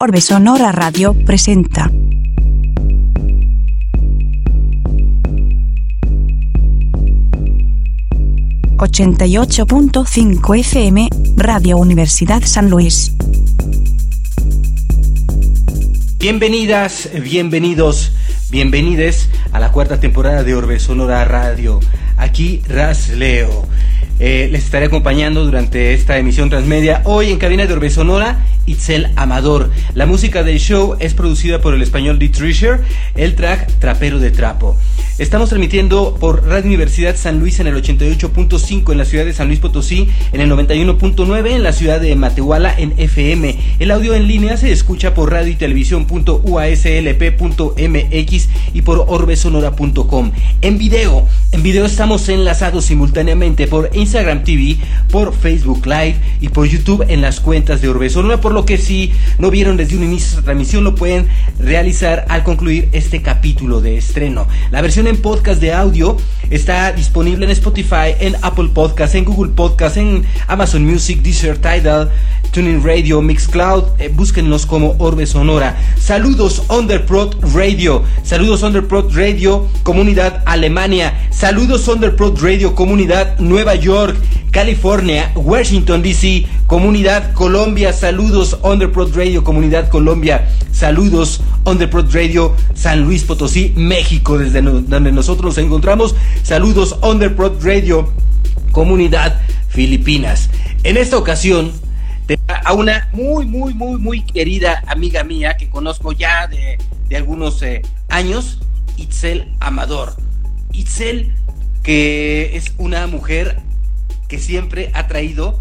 Orbe Sonora Radio presenta. ...88.5 FM, Radio Universidad San Luis. Bienvenidas, bienvenidos, bienvenides a la cuarta temporada de Orbe Sonora Radio. Aquí Ras Leo. Eh, les estaré acompañando durante esta emisión transmedia. Hoy en cabina de Orbe Sonora, Itzel Amador. La música del show es producida por el español D. Trisher, el track Trapero de Trapo. Estamos transmitiendo por Radio Universidad San Luis en el 88.5 en la ciudad de San Luis Potosí, en el 91.9 en la ciudad de Matehuala en FM. El audio en línea se escucha por radio y televisión.uaslp.mx y por orbesonora.com. En video, en video estamos enlazados simultáneamente por Instagram TV, por Facebook Live y por YouTube en las cuentas de Orbe Sonora, por lo que si no vieron desde un inicio esta transmisión lo pueden realizar al concluir este capítulo de estreno. La versión en podcast de audio está disponible en Spotify, en Apple Podcast, en Google Podcast, en Amazon Music, Deezer, Tidal, Tuning Radio, Mixcloud. Eh, búsquenlos como Orbe Sonora. Saludos Underprod Radio. Saludos Underprod Radio, Comunidad Alemania. Saludos Underprod Radio, Comunidad Nueva York. California, Washington DC, Comunidad Colombia, saludos Underprod Radio, Comunidad Colombia, saludos Underprod Radio, San Luis Potosí, México, desde donde nosotros nos encontramos, saludos Underprod Radio, Comunidad Filipinas. En esta ocasión, a una muy, muy, muy, muy querida amiga mía que conozco ya de, algunos eh, años, Itzel Amador. Itzel, que es una mujer que siempre ha traído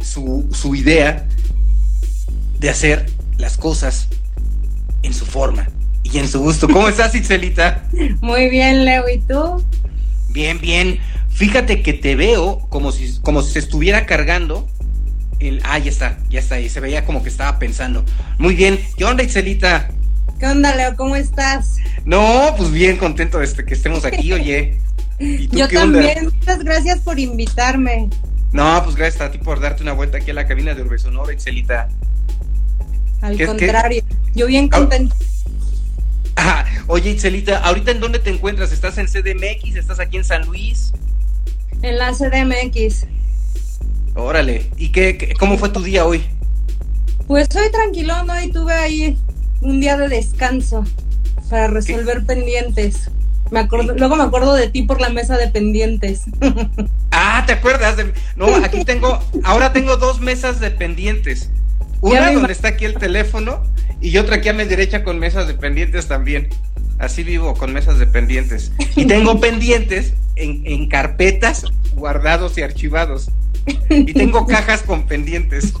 su, su idea de hacer las cosas en su forma y en su gusto. ¿Cómo estás, Itzelita? Muy bien, Leo, ¿y tú? Bien, bien. Fíjate que te veo como si, como si se estuviera cargando. El, ah, ya está, ya está ahí. Se veía como que estaba pensando. Muy bien. ¿Qué onda, Itzelita? ¿Qué onda, Leo? ¿Cómo estás? No, pues bien contento de que estemos aquí, oye. Yo también, muchas gracias por invitarme. No, pues gracias a ti por darte una vuelta aquí a la cabina de Urbe Sonora, Excelita. Al contrario, yo bien contento. Ah, oye, Itzelita, ¿ahorita en dónde te encuentras? ¿Estás en CDMX? ¿Estás aquí en San Luis? En la CDMX. Órale, ¿y qué, cómo fue tu día hoy? Pues hoy tranquilo, ¿no? Y tuve ahí un día de descanso para resolver pendientes. Me acuerdo, luego me acuerdo de ti por la mesa de pendientes. Ah, ¿te acuerdas? no, aquí tengo, ahora tengo dos mesas de pendientes. Una donde está aquí el teléfono y otra aquí a mi derecha con mesas de pendientes también. Así vivo, con mesas de pendientes. Y tengo pendientes en, en carpetas guardados y archivados. Y tengo cajas con pendientes.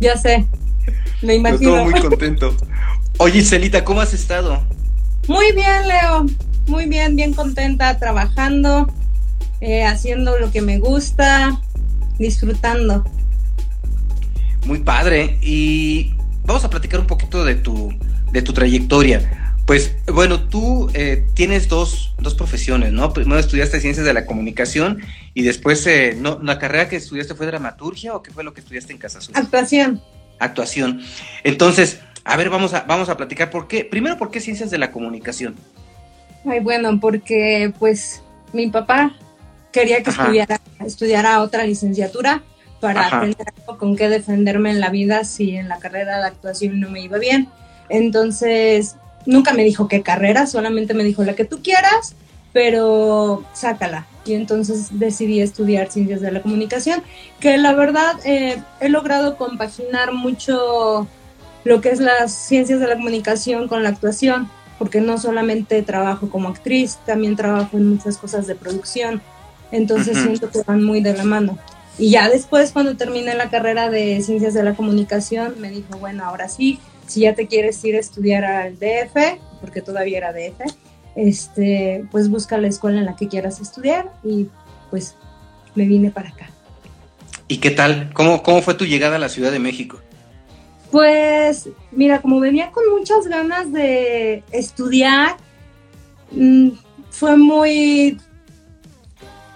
Ya sé, me imagino. Estoy muy contento. Oye, Celita, ¿cómo has estado? Muy bien, Leo. Muy bien, bien contenta, trabajando, eh, haciendo lo que me gusta, disfrutando. Muy padre. Y vamos a platicar un poquito de tu, de tu trayectoria. Pues bueno, tú eh, tienes dos, dos, profesiones, ¿no? Primero estudiaste ciencias de la comunicación y después, eh, no, ¿la carrera que estudiaste fue dramaturgia o qué fue lo que estudiaste en Casa Actuación. Actuación. Entonces, a ver, vamos a, vamos a platicar por qué. Primero, ¿por qué ciencias de la comunicación? Ay, bueno, porque pues mi papá quería que estudiara, estudiara otra licenciatura para aprender algo con qué defenderme en la vida si en la carrera de actuación no me iba bien. Entonces, nunca me dijo qué carrera, solamente me dijo la que tú quieras, pero sácala. Y entonces decidí estudiar ciencias de la comunicación, que la verdad eh, he logrado compaginar mucho lo que es las ciencias de la comunicación con la actuación, porque no solamente trabajo como actriz, también trabajo en muchas cosas de producción, entonces siento que van muy de la mano. Y ya después, cuando terminé la carrera de ciencias de la comunicación, me dijo, bueno, ahora sí, si ya te quieres ir a estudiar al DF, porque todavía era DF, este, pues busca la escuela en la que quieras estudiar y pues me vine para acá. ¿Y qué tal? ¿Cómo, cómo fue tu llegada a la Ciudad de México? Pues mira, como venía con muchas ganas de estudiar, mm, fue muy,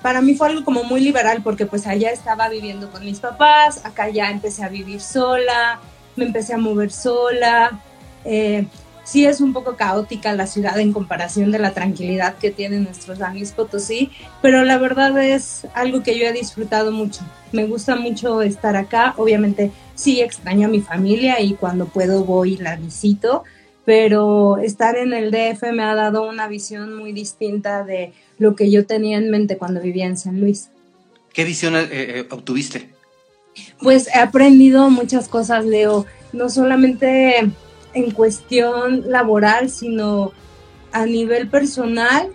para mí fue algo como muy liberal porque pues allá estaba viviendo con mis papás, acá ya empecé a vivir sola, me empecé a mover sola. Eh, sí es un poco caótica la ciudad en comparación de la tranquilidad que tiene nuestro San Luis Potosí, pero la verdad es algo que yo he disfrutado mucho. Me gusta mucho estar acá, obviamente sí extraño a mi familia y cuando puedo voy y la visito, pero estar en el DF me ha dado una visión muy distinta de lo que yo tenía en mente cuando vivía en San Luis. ¿Qué visión eh, eh, obtuviste? Pues he aprendido muchas cosas, Leo, no solamente en cuestión laboral, sino a nivel personal.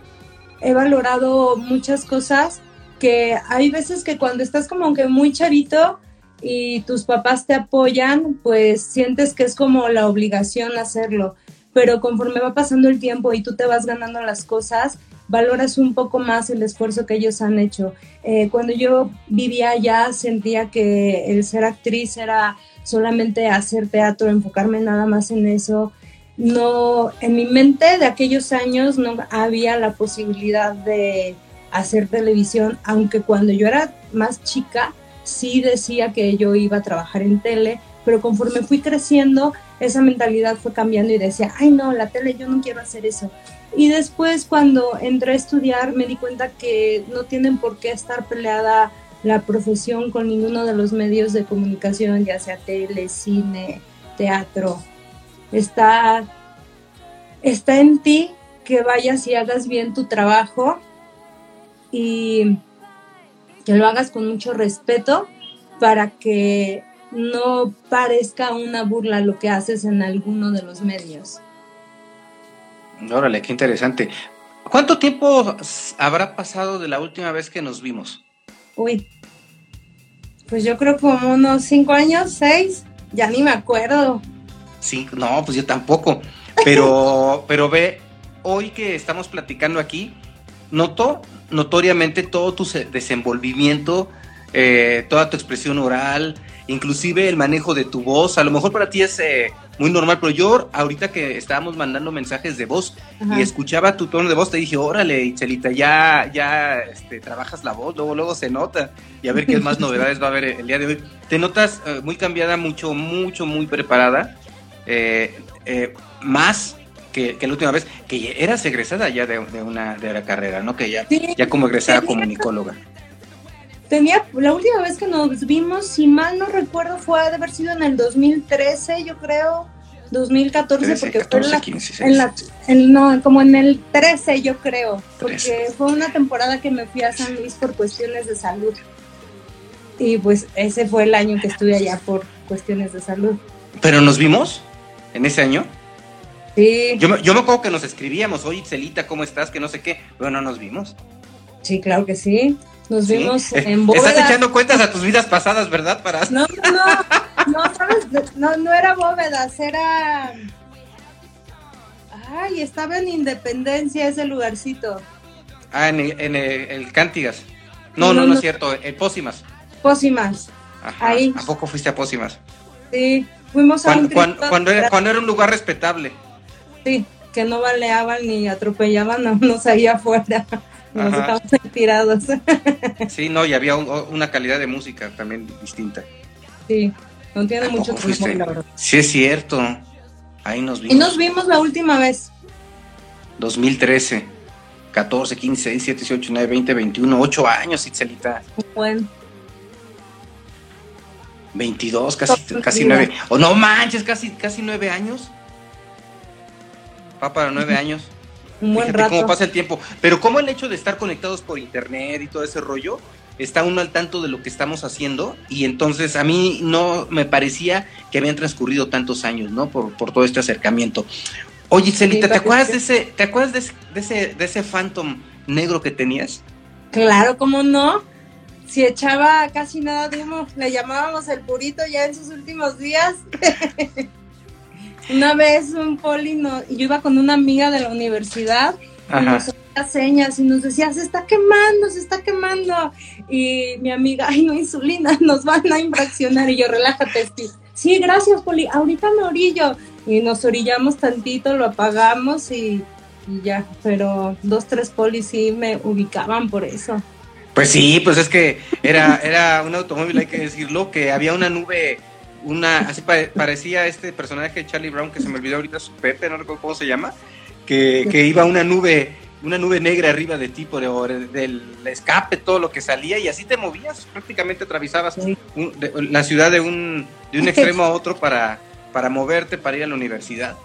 He valorado muchas cosas que hay veces que cuando estás como que muy chavito y tus papás te apoyan, pues sientes que es como la obligación hacerlo. Pero conforme va pasando el tiempo y tú te vas ganando las cosas, valoras un poco más el esfuerzo que ellos han hecho. Eh, cuando yo vivía allá sentía que el ser actriz era solamente hacer teatro, enfocarme nada más en eso. No, en mi mente de aquellos años no había la posibilidad de hacer televisión, aunque cuando yo era más chica sí decía que yo iba a trabajar en tele, pero conforme fui creciendo, esa mentalidad fue cambiando y decía, ay no, la tele yo no quiero hacer eso. Y después cuando entré a estudiar me di cuenta que no tienen por qué estar peleada la profesión con ninguno de los medios de comunicación, ya sea tele, cine, teatro. Está, está en ti que vayas y hagas bien tu trabajo y que lo hagas con mucho respeto para que no parezca una burla lo que haces en alguno de los medios. Órale, qué interesante. ¿Cuánto tiempo habrá pasado de la última vez que nos vimos? Uy, pues yo creo como unos cinco años, seis, ya ni me acuerdo. Sí, no, pues yo tampoco. Pero, pero ve, hoy que estamos platicando aquí, noto notoriamente todo tu desenvolvimiento, eh, toda tu expresión oral, inclusive el manejo de tu voz. A lo mejor para ti es eh, muy normal, pero yo ahorita que estábamos mandando mensajes de voz y escuchaba tu tono de voz, te dije, órale, Itzelita, ya, ya este, trabajas la voz, luego, luego se nota. Y a ver qué más novedades va a haber el día de hoy. Te notas eh, muy cambiada, mucho, mucho, muy preparada. Eh, más que, la última vez, que eras egresada ya de, una, de la carrera, ¿no? Que ya, ya como egresada comunicóloga. Tenía, la última vez que nos vimos, si mal no recuerdo, fue de haber sido en el 2013, yo creo, 2014, porque fue en la, 15, en la no, como en el 13, yo creo, porque fue una temporada que me fui a San Luis por cuestiones de salud. Y pues ese fue el año que estuve allá por cuestiones de salud. ¿Pero nos vimos en ese año? Sí. Yo, yo me acuerdo que nos escribíamos, oye, Celita, ¿cómo estás? Que no sé qué. Pero no nos vimos. Sí, claro que sí. Nos vimos en bóvedas. Estás echando cuentas a tus vidas pasadas, ¿verdad? Para... No, no, no, ¿sabes? No, no era bóvedas, era... Ay, estaba en Independencia ese lugarcito. Ah, en el, en el, Cántigas. No, no, no, es cierto, el Pósimas. Pósimas. Ahí. ¿A poco fuiste a Pósimas? Sí, fuimos a un cuando, era, cuando era un lugar respetable. Sí, que no baleaban ni atropellaban a unos ahí afuera. Nos estamos tirados. Sí, no, y había una calidad de música también distinta. Sí, no tiene mucho tiempo, Sí, es cierto. Ahí nos vimos. Y nos vimos la última vez. 2013. 14, 15, 16, 17, 18, 19, 20, 21, 8 años, Itzelita. Bueno. 22, casi, casi 9. O no manches, casi, casi 9 años. Va para 9 años un buen rato. cómo pasa el tiempo. Pero como el hecho de estar conectados por internet y todo ese rollo, está uno al tanto de lo que estamos haciendo y entonces a mí no me parecía que habían transcurrido tantos años, ¿no? Por, por todo este acercamiento. Oye, Celita, ¿te acuerdas de ese, te acuerdas de, ese, de ese Phantom negro que tenías? Claro, ¿cómo no? Si echaba casi nada de humo, le llamábamos el purito ya en sus últimos días. Una vez un poli, no, yo iba con una amiga de la universidad y nos hacía señas y nos decía, se está quemando, se está quemando. Y mi amiga, ay, no, insulina, nos van a infraccionar. Y yo, relájate, Steve. Sí, gracias, poli, ahorita me orillo. Y nos orillamos tantito, lo apagamos y, ya. Pero dos, tres polis sí me ubicaban por eso. Pues sí, pues es que era, era un automóvil, hay que decirlo, que había una nube una, así parecía este personaje de Charlie Brown que se me olvidó ahorita su Pepe, no recuerdo cómo se llama, que, que iba una nube, una nube negra arriba de ti por el, del escape, todo lo que salía y así te movías, prácticamente atravesabas la ciudad de un, de un extremo a otro para, para moverte, para ir a la universidad.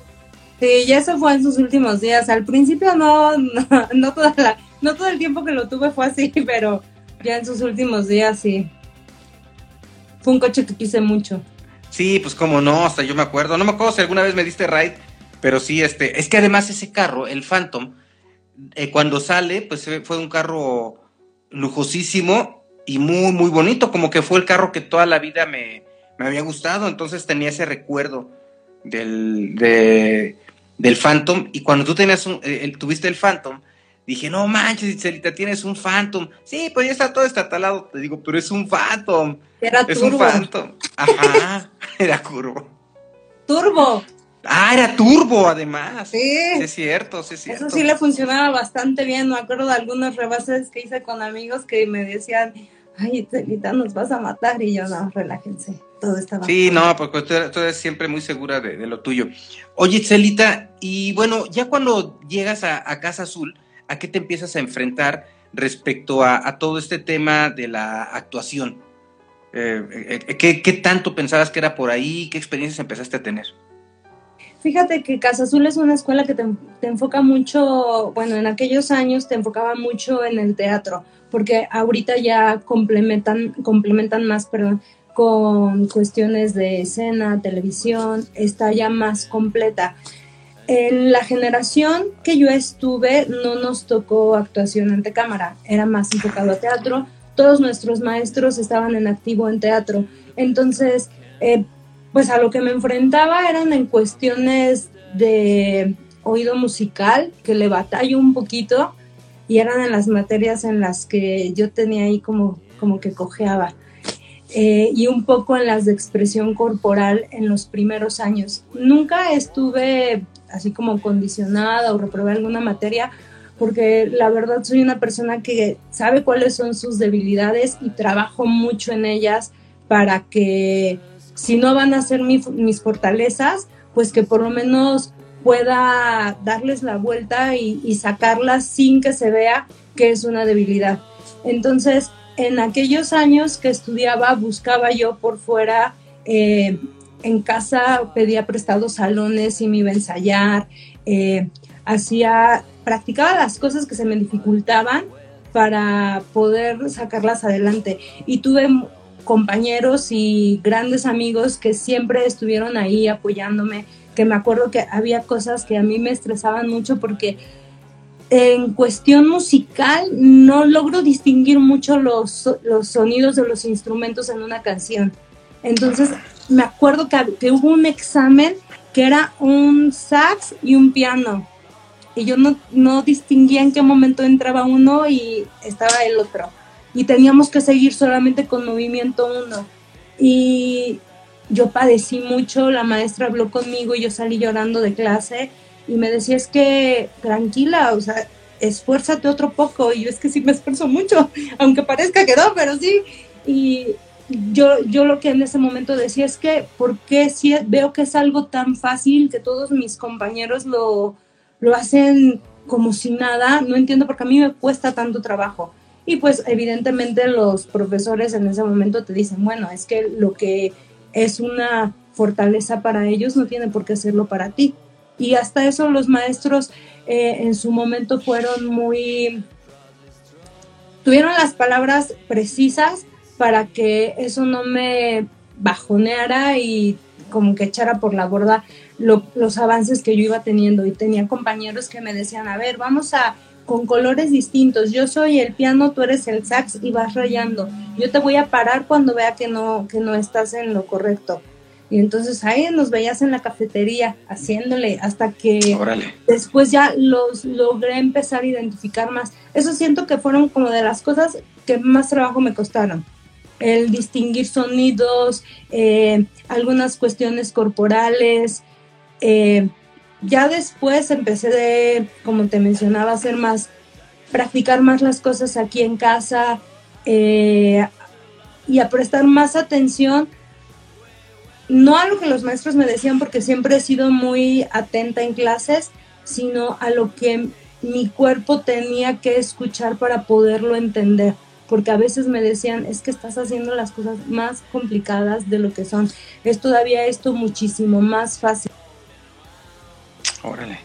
Sí, ya eso fue en sus últimos días. Al principio no, no, no, toda la, no todo el tiempo que lo tuve fue así, pero ya en sus últimos días sí. Fue un coche que quise mucho. Sí, pues como no, hasta yo me acuerdo. No me acuerdo si alguna vez me diste ride, pero sí, este, es que además ese carro, el Phantom, eh, cuando sale, pues fue un carro lujosísimo y muy, muy bonito, como que fue el carro que toda la vida me, me había gustado, entonces tenía ese recuerdo del, de, del Phantom, y cuando tú tenías un, eh, tuviste el Phantom, dije, no manches, Celita, tienes un Phantom. Sí, pues ya está todo estatalado, te digo, pero es un Phantom. Era es un Phantom. Ajá, era curvo. Turbo. Ah, era turbo además. Sí. es cierto, sí es cierto. Eso sí le funcionaba bastante bien. Me acuerdo de algunos rebases que hice con amigos que me decían, ay, Celita, nos vas a matar. Y yo, no, relájense. Todo estaba. Sí, no, porque tú, eres siempre muy segura de, lo tuyo. Oye, Celita, y bueno, ya cuando llegas a, Casa Azul, ¿a qué te empiezas a enfrentar respecto a, todo este tema de la actuación? Eh, eh, ¿qué, ¿Qué tanto pensabas que era por ahí? ¿Qué experiencias empezaste a tener? Fíjate que Casa Azul es una escuela que te, enfoca mucho, bueno, en aquellos años te enfocaba mucho en el teatro, porque ahorita ya complementan, complementan más, perdón, con cuestiones de escena, televisión, está ya más completa. En la generación que yo estuve no nos tocó actuación ante cámara, era más enfocado a teatro. Todos nuestros maestros estaban en activo en teatro. Entonces, eh, pues a lo que me enfrentaba eran en cuestiones de oído musical, que le batallo un poquito, y eran en las materias en las que yo tenía ahí como, como que cojeaba. Eh, y un poco en las de expresión corporal en los primeros años. Nunca estuve así como condicionada o reprobé alguna materia, porque la verdad soy una persona que sabe cuáles son sus debilidades y trabajo mucho en ellas para que si no van a ser mis fortalezas, pues que por lo menos pueda darles la vuelta y, sacarlas sin que se vea que es una debilidad. Entonces, en aquellos años que estudiaba, buscaba yo por fuera, eh, en casa pedía prestados salones y me iba a ensayar, eh, hacía, practicaba las cosas que se me dificultaban para poder sacarlas adelante. Y tuve compañeros y grandes amigos que siempre estuvieron ahí apoyándome, que me acuerdo que había cosas que a mí me estresaban mucho porque en cuestión musical no logro distinguir mucho los, los sonidos de los instrumentos en una canción. Entonces me acuerdo que, que hubo un examen que era un sax y un piano. Y yo no, no distinguía en qué momento entraba uno y estaba el otro y teníamos que seguir solamente con movimiento uno. Y yo padecí mucho, la maestra habló conmigo y yo salí llorando de clase y me decía, es que tranquila, o sea, esfuérzate otro poco. Y yo es que sí me esfuerzo mucho, aunque parezca que no, pero sí. Y yo, yo lo que en ese momento decía es que, ¿por qué si veo que es algo tan fácil que todos mis compañeros lo, lo hacen como si nada? No entiendo porque a mí me cuesta tanto trabajo. Y pues evidentemente los profesores en ese momento te dicen, bueno, es que lo que es una fortaleza para ellos no tiene por qué hacerlo para ti. Y hasta eso los maestros eh, en su momento fueron muy... tuvieron las palabras precisas para que eso no me bajoneara y como que echara por la borda los avances que yo iba teniendo. Y tenía compañeros que me decían, a ver, vamos a con colores distintos. Yo soy el piano, tú eres el sax y vas rayando. Yo te voy a parar cuando vea que no, que no estás en lo correcto. Y entonces ahí nos veías en la cafetería haciéndole hasta que después ya los logré empezar a identificar más. Eso siento que fueron como de las cosas que más trabajo me costaron. El distinguir sonidos, eh, algunas cuestiones corporales, eh, ya después empecé de, como te mencionaba, hacer más, practicar más las cosas aquí en casa eh, y a prestar más atención no a lo que los maestros me decían porque siempre he sido muy atenta en clases, sino a lo que mi cuerpo tenía que escuchar para poderlo entender. Porque a veces me decían, es que estás haciendo las cosas más complicadas de lo que son. Es todavía esto muchísimo más fácil. Órale.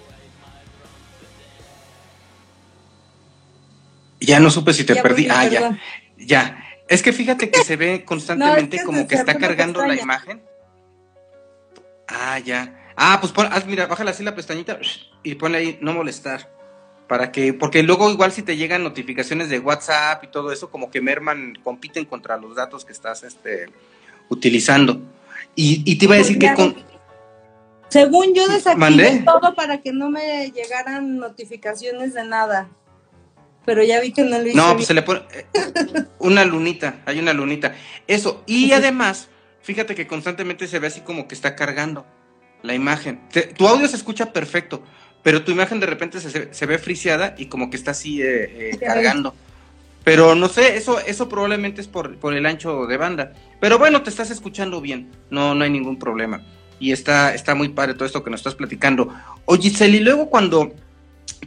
Ya no supe si te perdí. Ah, ya. Ya. Es que fíjate que se ve constantemente como que está cargando la imagen. Ah, ya. Ah, pues pon, mira, bájale así la pestañita y ponle ahí no molestar. Para que, porque luego igual si te llegan notificaciones de WhatsApp y todo eso, como que merman, compiten contra los datos que estás este, utilizando. Y, te iba a decir que con... Según yo desactivé todo para que no me llegaran notificaciones de nada. Pero ya vi que no lo hice. No, pues se le pone eh, una lunita, hay una lunita. Eso, y además, fíjate que constantemente se ve así como que está cargando la imagen. tu audio se escucha perfecto, pero tu imagen de repente se, ve friseada y como que está así eh, eh, cargando. Pero no sé, eso, eso probablemente es por, por, el ancho de banda. Pero bueno, te estás escuchando bien, no, no hay ningún problema. Y está, está muy padre todo esto que nos estás platicando. Oye, Celi, luego cuando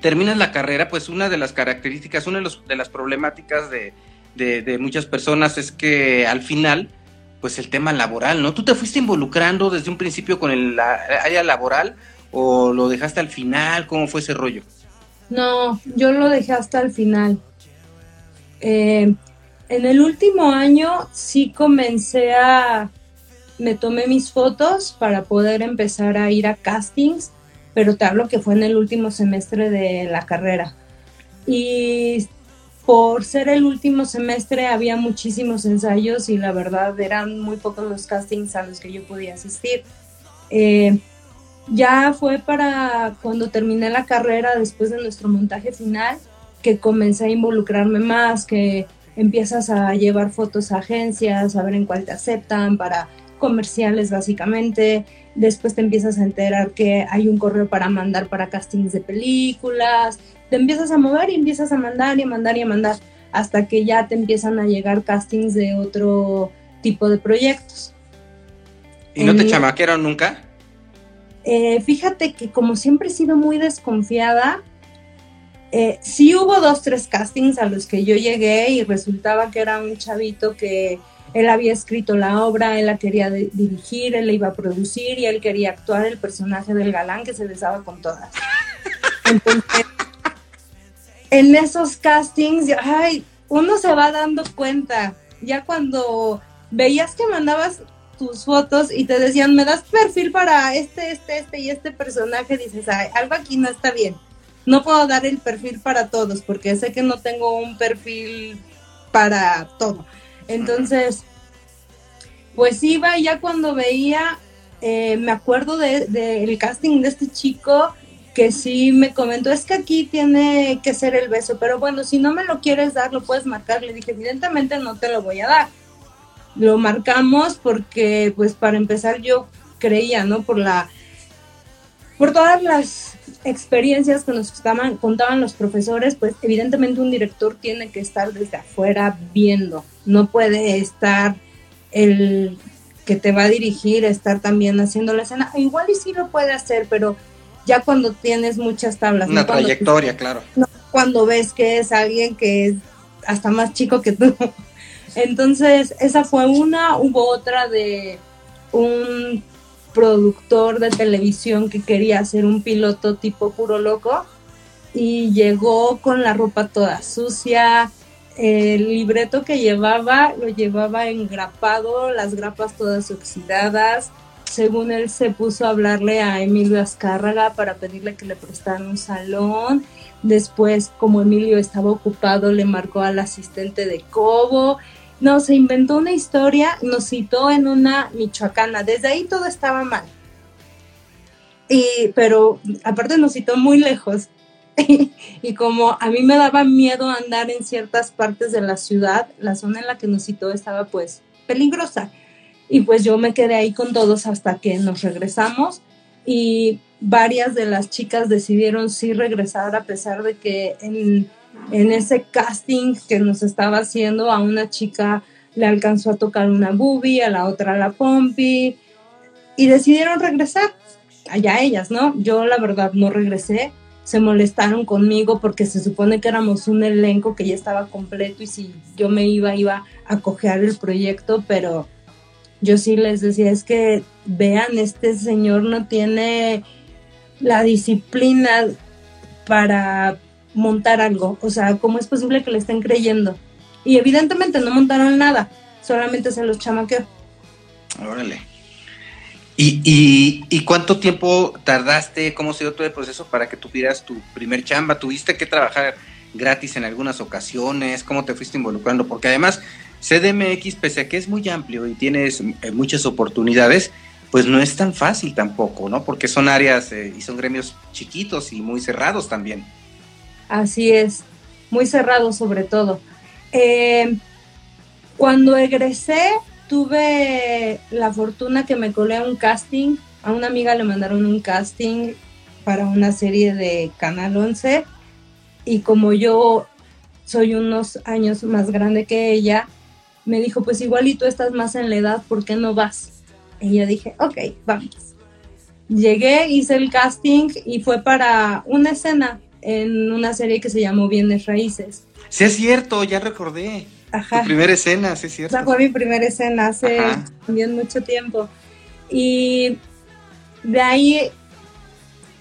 terminas la carrera, pues una de las características, una de, de las problemáticas de, de, muchas personas es que al final, pues el tema laboral, ¿no? ¿Tú te fuiste involucrando desde un principio con el área laboral o lo dejaste al final? ¿Cómo fue ese rollo? No, yo lo dejé hasta el final. Eh, en el último año sí comencé a, me tomé mis fotos para poder empezar a ir a castings, pero te hablo que fue en el último semestre de la carrera. Y por ser el último semestre había muchísimos ensayos y la verdad eran muy pocos los castings a los que yo podía asistir. Eh, ya fue para cuando terminé la carrera, después de nuestro montaje final, que comencé a involucrarme más, que empiezas a llevar fotos a agencias, a ver en cuál te aceptan, para comerciales básicamente. Después te empiezas a enterar que hay un correo para mandar para castings de películas. Te empiezas a mover y empiezas a mandar y a mandar y a mandar hasta que ya te empiezan a llegar castings de otro tipo de proyectos. ¿Y no te chamaquearon nunca? Eh, fíjate que como siempre he sido muy desconfiada, eh, sí hubo dos, tres castings a los que yo llegué y resultaba que era un chavito que él había escrito la obra, él la quería dirigir, él la iba a producir y él quería actuar el personaje del galán que se besaba con todas. Entonces, en esos castings, ay, uno se va dando cuenta, ya cuando veías que mandabas tus fotos y te decían, me das perfil para este, este, este y este personaje, dices, ay, algo aquí no está bien. No puedo dar el perfil para todos porque sé que no tengo un perfil para todo. Entonces, pues iba ya cuando veía, eh, me acuerdo del de, casting de este chico que sí me comentó, es que aquí tiene que ser el beso, pero bueno, si no me lo quieres dar, lo puedes marcar. Le dije, evidentemente no te lo voy a dar. Lo marcamos porque, pues para empezar, yo creía, ¿no? Por la, por todas las experiencias que nos contaban los profesores, pues evidentemente un director tiene que estar desde afuera viendo, no puede estar el que te va a dirigir, estar también haciendo la escena. Igual y sí lo puede hacer, pero ya cuando tienes muchas tablas. Una trayectoria, claro. cuando ves que es alguien que es hasta más chico que tú. Entonces, esa fue una, hubo otra de un productor de televisión que quería hacer un piloto tipo puro loco y llegó con la ropa toda sucia, el libreto que llevaba lo llevaba engrapado, las grapas todas oxidadas. Según él se puso a hablarle a Emilio Azcárraga para pedirle que le prestaran un salón. Después, como Emilio estaba ocupado, le marcó al asistente de Cobo. No, se inventó una historia, nos citó en una michoacana. Desde ahí todo estaba mal. Y, pero aparte nos citó muy lejos. y como a mí me daba miedo andar en ciertas partes de la ciudad, la zona en la que nos citó estaba pues peligrosa. Y pues yo me quedé ahí con todos hasta que nos regresamos y varias de las chicas decidieron sí regresar a pesar de que en, en ese casting que nos estaba haciendo a una chica le alcanzó a tocar una boobie, a la otra la pompi, y decidieron regresar. Allá ellas, ¿no? Yo la verdad no regresé. Se molestaron conmigo porque se supone que éramos un elenco que ya estaba completo y si yo me iba, iba a cojear el proyecto, pero yo sí les decía, es que vean, este señor no tiene la disciplina para montar algo. O sea, ¿cómo es posible que le estén creyendo? Y evidentemente no montaron nada, solamente se los chamaqueó. Órale. ¿Y, y, cuánto tiempo tardaste? ¿Cómo se dio todo el proceso para que tuvieras tu primer chamba? ¿Tuviste que trabajar gratis en algunas ocasiones? ¿Cómo te fuiste involucrando? Porque además, CDMX, pese a que es muy amplio y tienes eh, muchas oportunidades, pues no es tan fácil tampoco, ¿no? Porque son áreas eh, y son gremios chiquitos y muy cerrados también. Así es, muy cerrados sobre todo. Eh, cuando egresé, tuve la fortuna que me colé a un casting. A una amiga le mandaron un casting para una serie de Canal 11 y como yo soy unos años más grande que ella, me dijo, pues igual y tú estás más en la edad, ¿por qué no vas? Y yo dije, ok, vamos. Llegué, hice el casting y fue para una escena en una serie que se llamó Bienes Raíces. Sí, es cierto, ya recordé. Ajá. Tu primera escena, sí, es cierto. Esa fue mi primera escena hace también mucho tiempo. Y de ahí,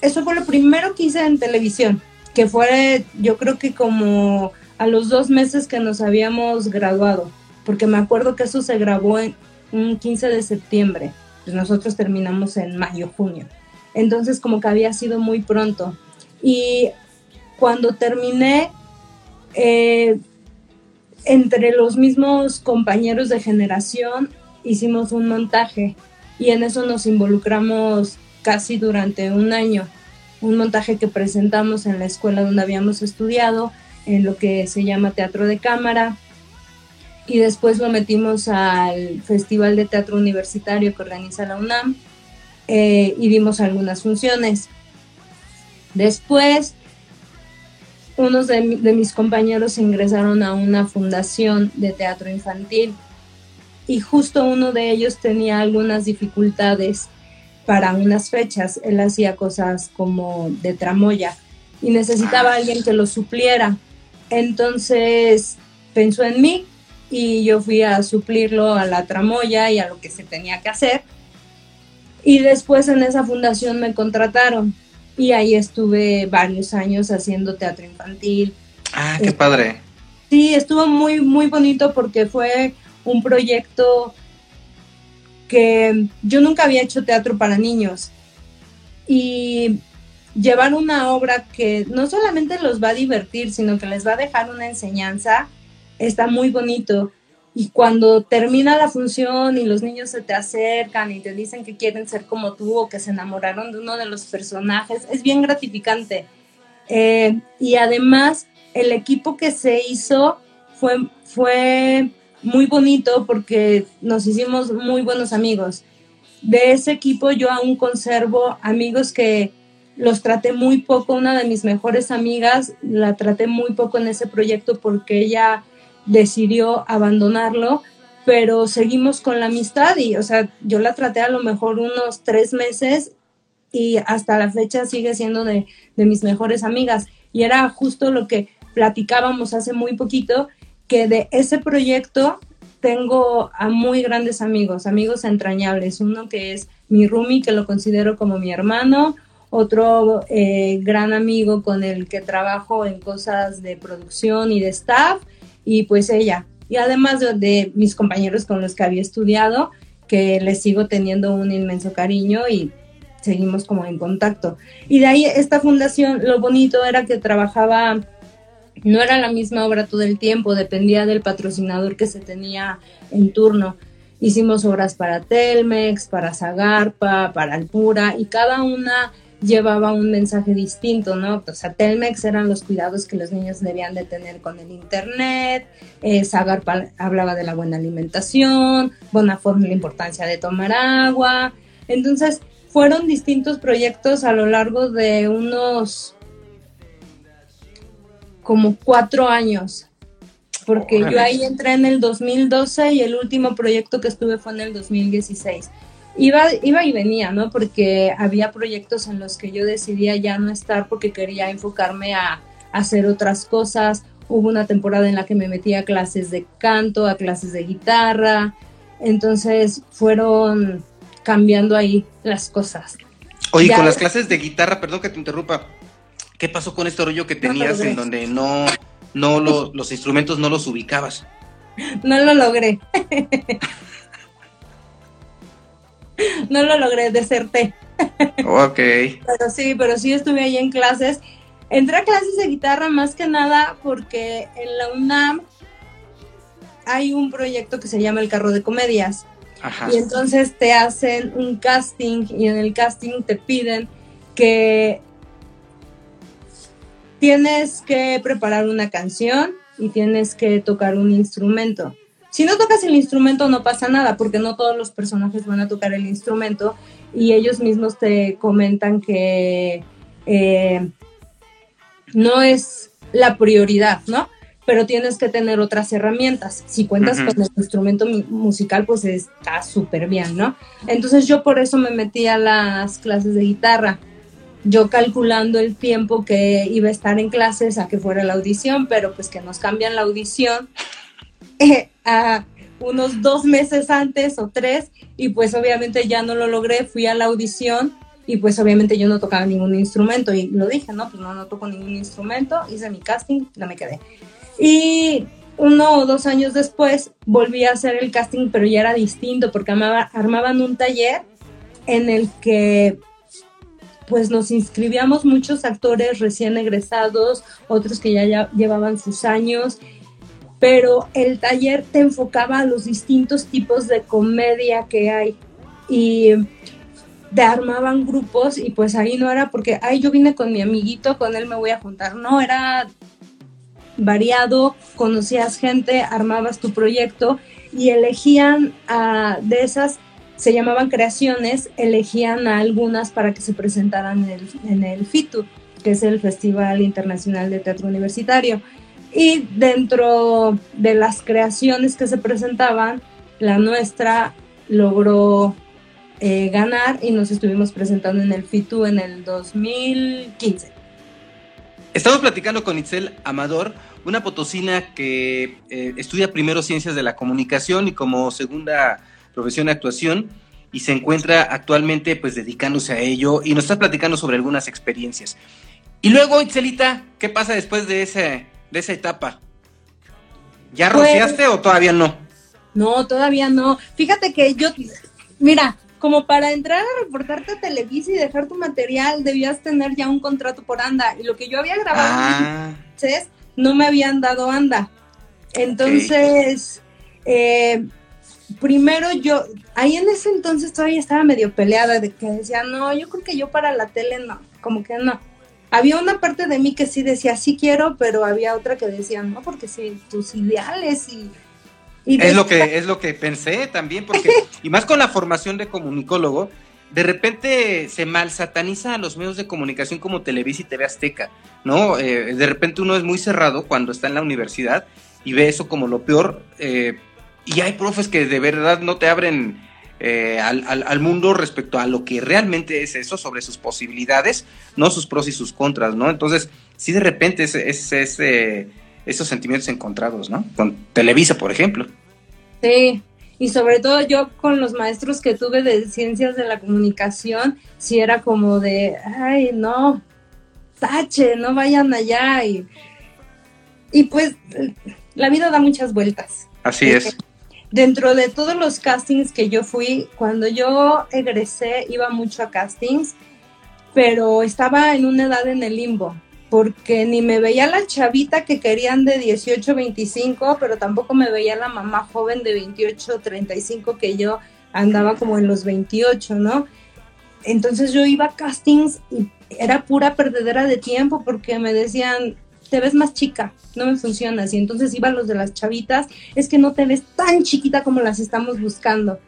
eso fue lo primero que hice en televisión, que fue, yo creo que como a los dos meses que nos habíamos graduado, porque me acuerdo que eso se grabó en un 15 de septiembre, pues nosotros terminamos en mayo, junio. Entonces como que había sido muy pronto. Y cuando terminé, eh, entre los mismos compañeros de generación hicimos un montaje y en eso nos involucramos casi durante un año. Un montaje que presentamos en la escuela donde habíamos estudiado, en lo que se llama teatro de cámara, y después lo metimos al Festival de Teatro Universitario que organiza la UNAM eh, y dimos algunas funciones. Después unos de, mis compañeros ingresaron a una fundación de teatro infantil y justo uno de ellos tenía algunas dificultades para unas fechas. Él hacía cosas como de tramoya y necesitaba a alguien que lo supliera. Entonces pensó en mí y yo fui a suplirlo a la tramoya y a lo que se tenía que hacer. Y después en esa fundación me contrataron y ahí estuve varios años haciendo teatro infantil. Ah, qué padre. Sí, estuvo muy, muy bonito porque fue un proyecto que yo nunca había hecho teatro para niños. Y llevar una obra que no solamente los va a divertir, sino que les va a dejar una enseñanza, está muy bonito. Y cuando termina la función y los niños se te acercan y te dicen que quieren ser como tú o que se enamoraron de uno de los personajes, es bien gratificante. Eh, y además, el equipo que se hizo fue, fue muy bonito porque nos hicimos muy buenos amigos. De ese equipo yo aún conservo amigos que los traté muy poco. Una de mis mejores amigas la traté muy poco en ese proyecto porque ella decidió abandonarlo, pero seguimos con la amistad y, o sea, yo la traté a lo mejor unos tres meses y hasta la fecha sigue siendo de, mis mejores amigas. Y era justo lo que platicábamos hace muy poquito, que de ese proyecto tengo a muy grandes amigos, amigos entrañables. Uno que es mi Rumi, que lo considero como mi hermano, otro eh, gran amigo con el que trabajo en cosas de producción y de staff, y pues ella. Y además de, mis compañeros con los que había estudiado, que les sigo teniendo un inmenso cariño y seguimos como en contacto. Y de ahí esta fundación, lo bonito era que trabajaba, no era la misma obra todo el tiempo, dependía del patrocinador que se tenía en turno. Hicimos obras para Telmex, para Zagarpa, para Alpura y cada una llevaba un mensaje distinto, ¿no? O sea, Telmex eran los cuidados que los niños debían de tener con el Internet, eh, Sagar hablaba de la buena alimentación, Bonafont la importancia de tomar agua. Entonces, fueron distintos proyectos a lo largo de unos como cuatro años, porque yo ahí entré en el 2012 y el último proyecto que estuve fue en el 2016. Iba, iba y venía, ¿no? Porque había proyectos en los que yo decidía ya no estar porque quería enfocarme a, hacer otras cosas. Hubo una temporada en la que me metí a clases de canto, a clases de guitarra. Entonces fueron cambiando ahí las cosas. Oye, con las clases de guitarra, perdón que te interrumpa, ¿qué pasó con este rollo que tenías en donde no, no los instrumentos no los ubicabas? No lo logré. no lo logré, deserté. ok. Pero sí, pero sí estuve ahí en clases. Entré a clases de guitarra más que nada porque en la UNAM hay un proyecto que se llama El Carro de Comedias. Y entonces te hacen un casting y en el casting te piden que tienes que preparar una canción y tienes que tocar un instrumento. Si no tocas el instrumento no pasa nada porque no todos los personajes van a tocar el instrumento y ellos mismos te comentan que eh, no es la prioridad, ¿no? Pero tienes que tener otras herramientas. Si cuentas con el instrumento musical, pues está súper bien, ¿no? Entonces yo por eso me metí a las clases de guitarra yo calculando el tiempo que iba a estar en clases a que fuera la audición, pero pues que nos cambian la audición a unos dos meses antes o tres y pues obviamente ya no lo logré, fui a la audición y pues obviamente yo no tocaba ningún instrumento y lo dije, no, pues no, no toco ningún instrumento, hice mi casting, no me quedé. Y uno o dos años después volví a hacer el casting, pero ya era distinto porque armaban un taller en el que pues nos inscribíamos muchos actores recién egresados, otros que ya, llevaban sus años, pero el taller te enfocaba a los distintos tipos de comedia que hay y te armaban grupos y pues ahí no era porque, ay, yo vine con mi amiguito, con él me voy a juntar, no, era variado, conocías gente, armabas tu proyecto y elegían de esas se llamaban creaciones, elegían a algunas para que se presentaran en el, en el FITU, que es el Festival Internacional de Teatro Universitario. Y dentro de las creaciones que se presentaban, la nuestra logró eh, ganar y nos estuvimos presentando en el FITU en el 2015. Estamos platicando con Itzel Amador, una potosina que eh, estudia primero ciencias de la comunicación y como segunda profesión de actuación y se encuentra actualmente pues dedicándose a ello y nos está platicando sobre algunas experiencias. Y luego, Itzelita, ¿qué pasa después de, ese, de esa etapa? ¿Ya pues, rociaste o todavía no? No, todavía no. Fíjate que yo, mira, como para entrar a reportarte a Televisa y dejar tu material, debías tener ya un contrato por ANDA. Y lo que yo había grabado ah. no me habían dado ANDA. Entonces, eh, primero yo, ahí en ese entonces todavía estaba medio peleada de que decía, no, yo creo que yo para la tele no, como que no. Había una parte de mí que sí decía, sí quiero, pero había otra que decía, no, porque sí, tus ideales y... es, lo que, es lo que pensé también, porque, y más con la formación de comunicólogo, de repente se mal sataniza a los medios de comunicación como Televisa y TV Azteca, ¿no? Eh, de repente uno es muy cerrado cuando está en la universidad y ve eso como lo peor, eh, y hay profes que de verdad no te abren eh, al, mundo respecto a lo que realmente es eso, sobre sus posibilidades, no sus pros y sus contras, ¿no? Entonces, sí de repente es, es, esos sentimientos encontrados, ¿no? Con Televisa, por ejemplo. Sí, y sobre todo yo con los maestros que tuve de ciencias de la comunicación, sí era como de, ay, no, tache, no vayan allá. Y, y pues la vida da muchas vueltas. Así es dentro de todos los castings que yo fui, cuando yo egresé iba mucho a castings, pero estaba en una edad en el limbo, porque ni me veía la chavita que querían de 18, 25, pero tampoco me veía la mamá joven de 28, 35 que yo andaba como en los 28, ¿no? Entonces yo iba a castings y era pura perdedera de tiempo porque me decían, te ves más chica, no me funciona. Y entonces iban los de las chavitas, es que no te ves tan chiquita como las estamos buscando.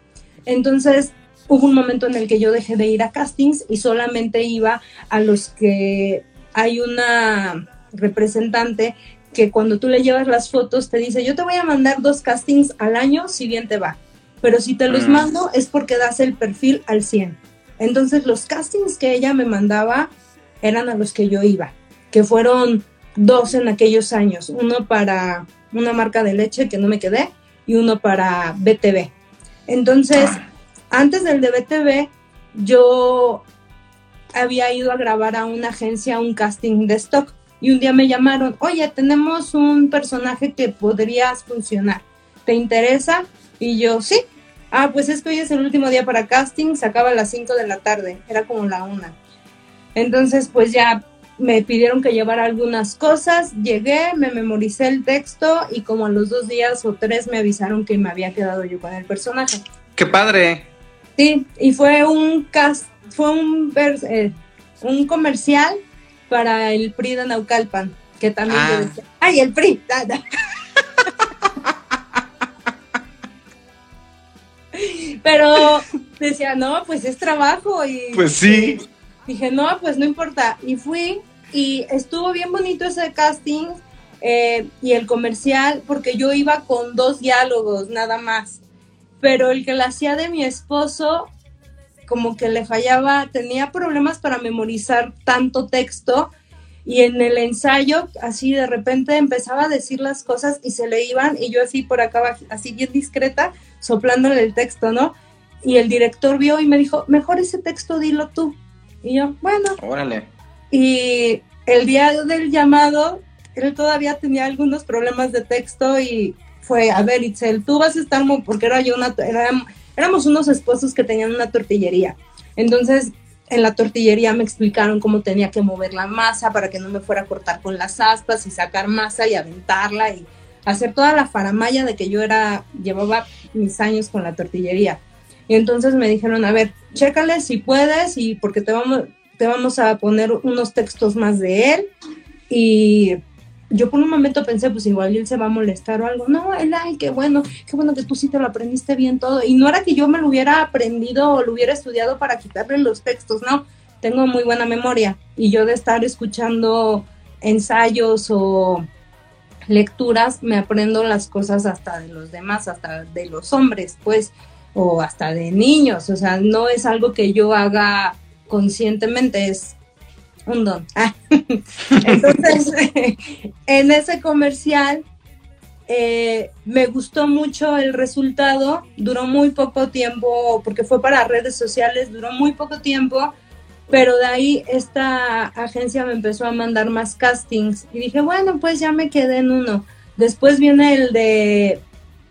Entonces hubo un momento en el que yo dejé de ir a castings y solamente iba a los que hay una representante que cuando tú le llevas las fotos te dice, yo te voy a mandar dos castings al año si bien te va. pero si te los mando es porque das el perfil al 100. Entonces los castings que ella me mandaba eran a los que yo iba, que fueron dos en aquellos años, uno para una marca de leche que no me quedé y uno para BTV. Entonces, antes del de BTV, yo había ido a grabar a una agencia un casting de stock y un día me llamaron, oye, tenemos un personaje que podrías funcionar, ¿te interesa? Y yo, sí, ah, pues es que hoy es el último día para casting, se acaba a las 5 de la tarde, era como la una. Entonces, pues ya me pidieron que llevara algunas cosas, llegué, me memoricé el texto y como a los dos días o tres me avisaron que me había quedado yo con el personaje. ¡Qué padre! Sí, y fue un cast, fue un, eh, un comercial para el PRI de Naucalpan, que también ah. decía, ¡ay, el PRI! Pero decía, no, pues es trabajo y... Pues sí. Dije, no, pues no importa. Y fui y estuvo bien bonito ese casting eh, y el comercial porque yo iba con dos diálogos nada más. Pero el que la hacía de mi esposo, como que le fallaba, tenía problemas para memorizar tanto texto y en el ensayo así de repente empezaba a decir las cosas y se le iban y yo así por acá así bien discreta soplándole el texto, ¿no? Y el director vio y me dijo, mejor ese texto dilo tú. Y yo, bueno. Órale. Y el día del llamado, él todavía tenía algunos problemas de texto y fue, a ver, Itzel, tú vas a estar, porque era yo una, éramos unos esposos que tenían una tortillería. Entonces, en la tortillería me explicaron cómo tenía que mover la masa para que no me fuera a cortar con las aspas y sacar masa y aventarla y hacer toda la faramaya de que yo era, llevaba mis años con la tortillería. Y entonces me dijeron, a ver, chécale si puedes y porque te vamos, te vamos a poner unos textos más de él. Y yo por un momento pensé, pues igual él se va a molestar o algo. No, él, ay, qué bueno, qué bueno que tú sí te lo aprendiste bien todo. Y no era que yo me lo hubiera aprendido o lo hubiera estudiado para quitarle los textos, no. Tengo muy buena memoria. Y yo de estar escuchando ensayos o lecturas, me aprendo las cosas hasta de los demás, hasta de los hombres, pues o hasta de niños, o sea, no es algo que yo haga conscientemente, es un don. Ah. Entonces, en ese comercial eh, me gustó mucho el resultado, duró muy poco tiempo, porque fue para redes sociales, duró muy poco tiempo, pero de ahí esta agencia me empezó a mandar más castings y dije, bueno, pues ya me quedé en uno. Después viene el de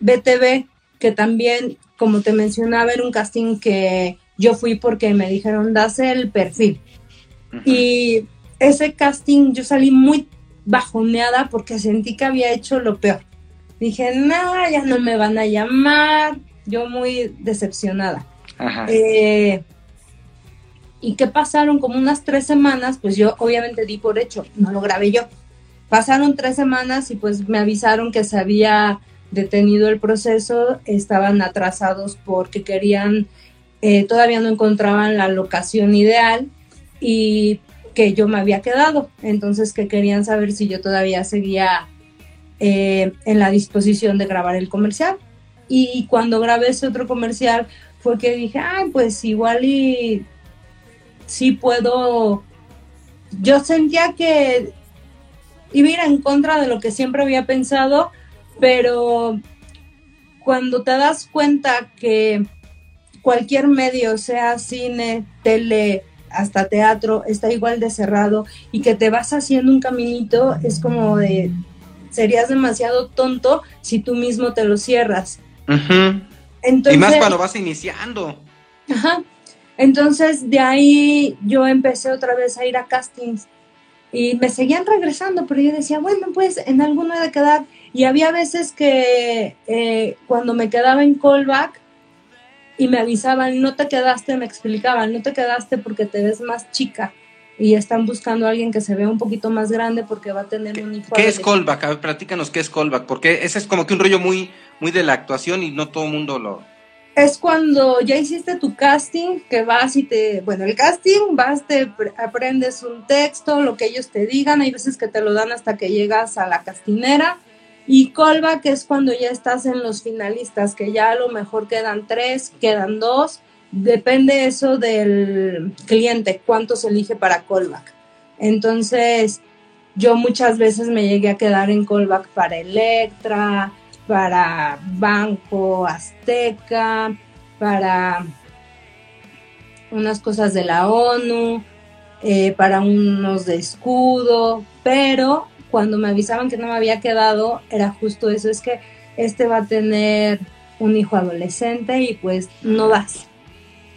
BTV, que también como te mencionaba, era un casting que yo fui porque me dijeron, das el perfil. Y ese casting yo salí muy bajoneada porque sentí que había hecho lo peor. Dije, no, ya no me van a llamar. Yo muy decepcionada. Eh, y que pasaron como unas tres semanas, pues yo obviamente di por hecho, no lo grabé yo. Pasaron tres semanas y pues me avisaron que se había detenido el proceso, estaban atrasados porque querían, eh, todavía no encontraban la locación ideal y que yo me había quedado, entonces que querían saber si yo todavía seguía eh, en la disposición de grabar el comercial. Y cuando grabé ese otro comercial fue que dije, ay, pues igual y sí puedo, yo sentía que iba en contra de lo que siempre había pensado, pero cuando te das cuenta que cualquier medio, sea cine, tele, hasta teatro, está igual de cerrado y que te vas haciendo un caminito, es como de, serías demasiado tonto si tú mismo te lo cierras. y más cuando vas iniciando. Ajá. Entonces de ahí yo empecé otra vez a ir a castings y me seguían regresando, pero yo decía, bueno, pues en alguno de quedar. Y había veces que eh, cuando me quedaba en callback y me avisaban, no te quedaste, me explicaban, no te quedaste porque te ves más chica y están buscando a alguien que se vea un poquito más grande porque va a tener un uniforme. ¿Qué es callback? A ver, platícanos qué es callback, porque ese es como que un rollo muy, muy de la actuación y no todo el mundo lo, es cuando ya hiciste tu casting, que vas y te, bueno, el casting, vas, te aprendes un texto, lo que ellos te digan, hay veces que te lo dan hasta que llegas a la castinera Y callback es cuando ya estás en los finalistas, que ya a lo mejor quedan tres, quedan dos, depende eso del cliente, cuánto se elige para callback. Entonces, yo muchas veces me llegué a quedar en callback para Electra, para Banco Azteca, para unas cosas de la ONU, eh, para unos de escudo, pero cuando me avisaban que no me había quedado, era justo eso, es que este va a tener un hijo adolescente y pues no das,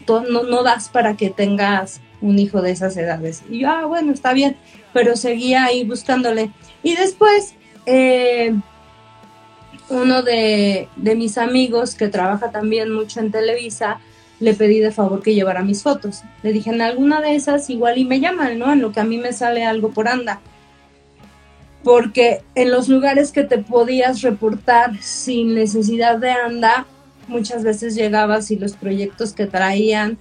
no, no das para que tengas un hijo de esas edades. Y yo, ah, bueno, está bien, pero seguía ahí buscándole. Y después, eh, uno de, de, mis amigos que trabaja también mucho en Televisa, le pedí de favor que llevara mis fotos. Le dije, en alguna de esas igual y me llaman, ¿no? En lo que a mí me sale algo por anda. Porque en los lugares que te podías reportar sin necesidad de anda, muchas veces llegabas y los proyectos que traían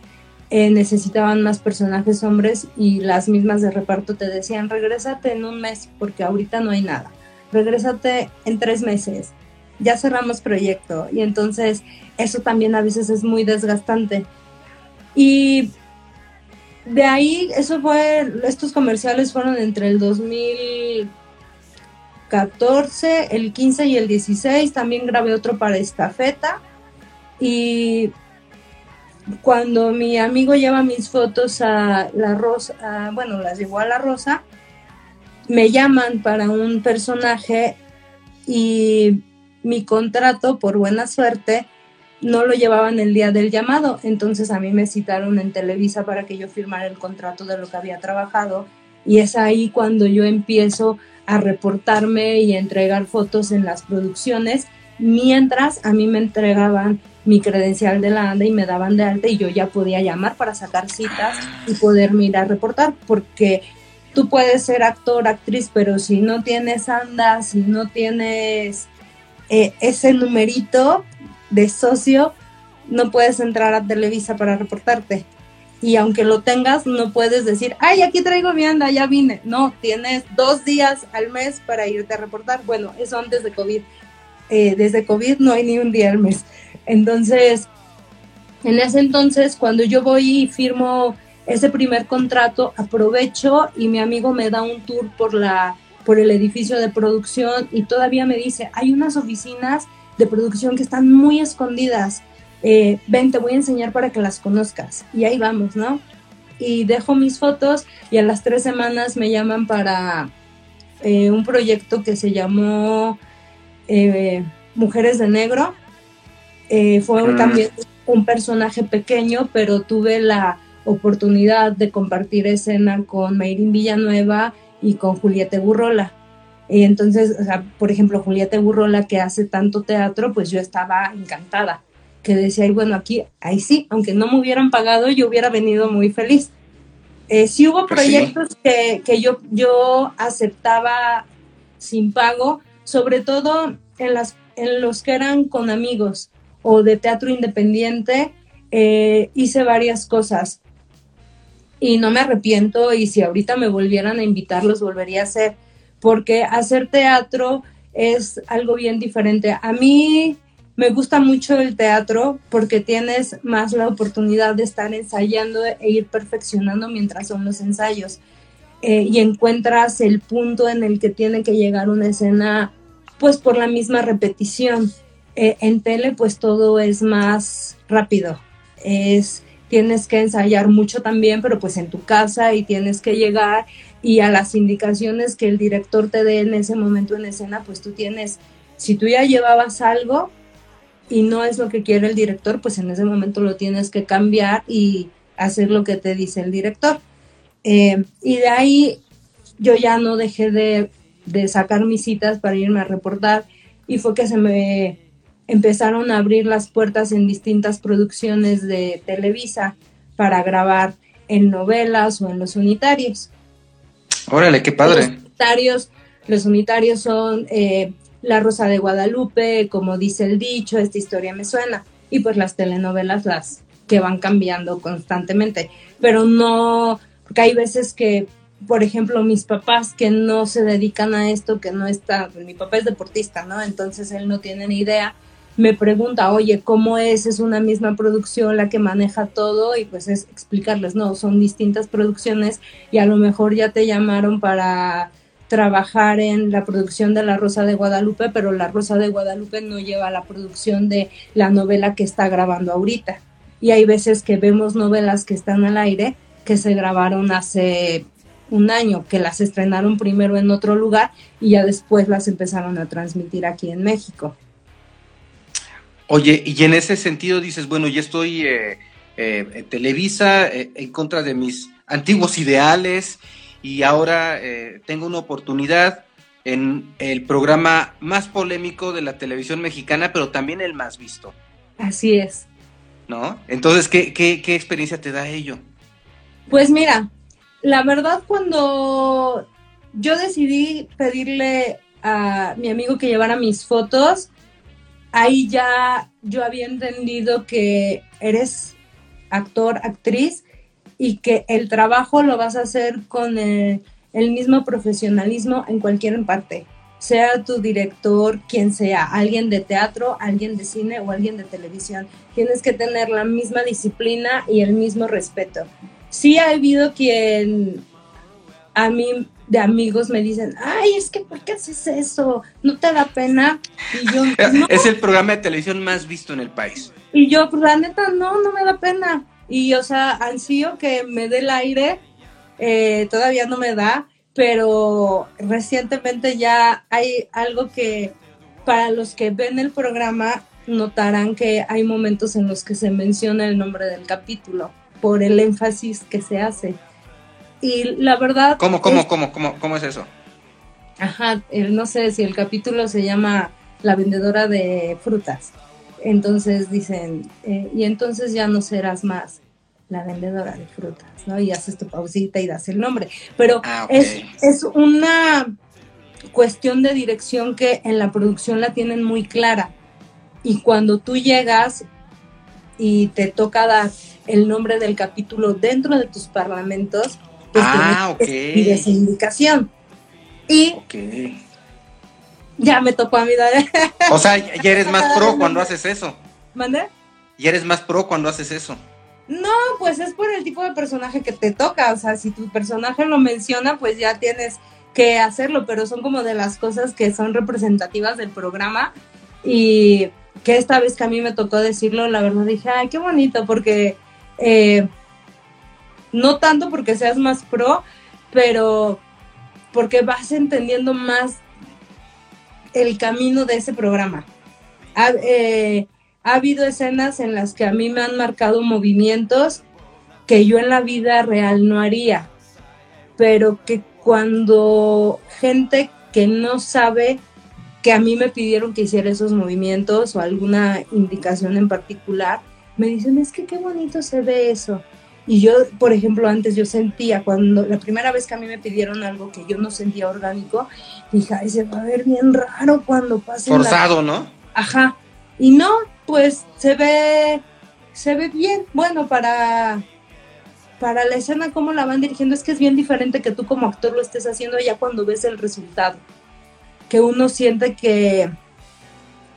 eh, necesitaban más personajes hombres y las mismas de reparto te decían, regrésate en un mes porque ahorita no hay nada. Regrésate en tres meses ya cerramos proyecto y entonces eso también a veces es muy desgastante. Y de ahí, eso fue, estos comerciales fueron entre el 2014, el 15 y el 16, también grabé otro para Estafeta. Y cuando mi amigo lleva mis fotos a la Rosa, bueno, las llevó a la Rosa, me llaman para un personaje y mi contrato, por buena suerte, no lo llevaban el día del llamado, entonces a mí me citaron en Televisa para que yo firmara el contrato de lo que había trabajado. Y es ahí cuando yo empiezo a reportarme y entregar fotos en las producciones, mientras a mí me entregaban mi credencial de la ANDA y me daban de alta y yo ya podía llamar para sacar citas y poder mirar a reportar, porque tú puedes ser actor, actriz, pero si no tienes ANDA, si no tienes eh, ese numerito de socio, no puedes entrar a Televisa para reportarte. Y aunque lo tengas, no puedes decir, ay, aquí traigo mi anda, ya vine. No, tienes dos días al mes para irte a reportar. Bueno, eso antes de COVID. Eh, desde COVID no hay ni un día al mes. Entonces, en ese entonces, cuando yo voy y firmo ese primer contrato, aprovecho y mi amigo me da un tour por la por el edificio de producción y todavía me dice, hay unas oficinas de producción que están muy escondidas. Eh, ven, te voy a enseñar para que las conozcas. Y ahí vamos, ¿no? Y dejo mis fotos y a las tres semanas me llaman para eh, un proyecto que se llamó eh, Mujeres de Negro. fue mm. también un personaje pequeño, pero tuve la oportunidad de compartir escena con Mayrin Villanueva y con Julieta Burrola. Y entonces, o sea, por ejemplo, Julieta Burrola, que hace tanto teatro, pues yo estaba encantada, que decía, y bueno, aquí, ahí sí, aunque no me hubieran pagado, yo hubiera venido muy feliz. Eh, sí hubo pues proyectos que, que, yo, yo aceptaba sin pago, sobre todo en, las, en los que eran con amigos o de teatro independiente, eh, hice varias cosas y no me arrepiento y si ahorita me volvieran a invitar los volvería a hacer, porque hacer teatro es algo bien diferente. A mí me gusta mucho el teatro porque tienes más la oportunidad de estar ensayando e ir perfeccionando mientras son los ensayos eh, y encuentras el punto en el que tiene que llegar una escena pues por la misma repetición. Eh, en tele pues todo es más rápido, es tienes que ensayar mucho también, pero pues en tu casa y tienes que llegar y a las indicaciones que el director te dé en ese momento en escena, pues tú tienes, si tú ya llevabas algo y no es lo que quiere el director, pues en ese momento lo tienes que cambiar y hacer lo que te dice el director. Eh, y de ahí yo ya no dejé de, de sacar mis citas para irme a reportar y fue que se me empezaron a abrir las puertas en distintas producciones de Televisa para grabar en novelas o en los unitarios. Órale, qué padre. Los unitarios, los unitarios son eh, La Rosa de Guadalupe, como dice el dicho, esta historia me suena, y pues las telenovelas las que van cambiando constantemente, pero no, porque hay veces que por ejemplo, mis papás que no se dedican a esto, que no está, mi papá es deportista, ¿no? Entonces él no tiene ni idea me pregunta, oye, ¿cómo es? ¿Es una misma producción la que maneja todo? Y pues es explicarles, no, son distintas producciones y a lo mejor ya te llamaron para trabajar en la producción de La Rosa de Guadalupe, pero La Rosa de Guadalupe no lleva la producción de la novela que está grabando ahorita. Y hay veces que vemos novelas que están al aire que se grabaron hace un año, que las estrenaron primero en otro lugar y ya después las empezaron a transmitir aquí en México. Oye, y en ese sentido dices, bueno, ya estoy eh, eh, en Televisa eh, en contra de mis antiguos ideales y ahora tengo una oportunidad en el programa más polémico de la televisión mexicana, pero también el más visto. Así es. ¿No? Entonces, ¿qué, qué, qué experiencia te da ello? Pues mira, la verdad cuando yo decidí pedirle a mi amigo que llevara mis fotos, ahí ya yo había entendido que eres actor, actriz y que el trabajo lo vas a hacer con el, mismo profesionalismo en cualquier parte, sea tu director, quien sea, alguien de teatro, alguien de cine o alguien de televisión. Tienes que tener la misma disciplina y el mismo respeto. Sí ha habido quien a mí de amigos me dicen, ay, es que ¿por qué haces eso? ¿No te da pena? Y yo, Es el programa de televisión más visto en el país. Y yo, pues la neta, no, no me da pena. Y, o sea, ansío que me dé el aire, eh, todavía no me da, pero recientemente ya hay algo que para los que ven el programa notarán que hay momentos en los que se menciona el nombre del capítulo por el énfasis que se hace. Y la verdad... ¿Cómo, cómo, es, cómo, cómo, cómo es eso? Ajá, no sé si el capítulo se llama La vendedora de frutas. Entonces dicen, eh, y entonces ya no serás más la vendedora de frutas, ¿no? Y haces tu pausita y das el nombre. Pero ah, es, es una cuestión de dirección que en la producción la tienen muy clara. Y cuando tú llegas y te toca dar el nombre del capítulo dentro de tus parlamentos, pues ah, ok. esa indicación. Y ya me tocó a mí. O sea, ya eres más pro cuando haces eso. ¿Mande? Y eres más pro cuando haces eso. No, pues es por el tipo de personaje que te toca. O sea, si tu personaje lo menciona, pues ya tienes que hacerlo, pero son como de las cosas que son representativas del programa. Y que esta vez que a mí me tocó decirlo, la verdad dije, ay, qué bonito, porque eh, no tanto porque seas más pro, pero porque vas entendiendo más el camino de ese programa. Ha, eh, ha, habido escenas en las que a mí me han marcado movimientos que yo en la vida real no haría, pero que cuando gente que no sabe que a mí me pidieron que hiciera esos movimientos o alguna indicación en particular, me dicen, es que qué bonito se ve eso. Y yo, por ejemplo, antes yo sentía, cuando la primera vez que a mí me pidieron algo que yo no sentía orgánico, dije, ay, se va a ver bien raro cuando pase. Forzado, ¿no? Ajá. Y no, pues se ve, se ve bien. Bueno, para, para la escena, cómo la van dirigiendo, es que es bien diferente que tú como actor lo estés haciendo ya cuando ves el resultado. Que uno siente que,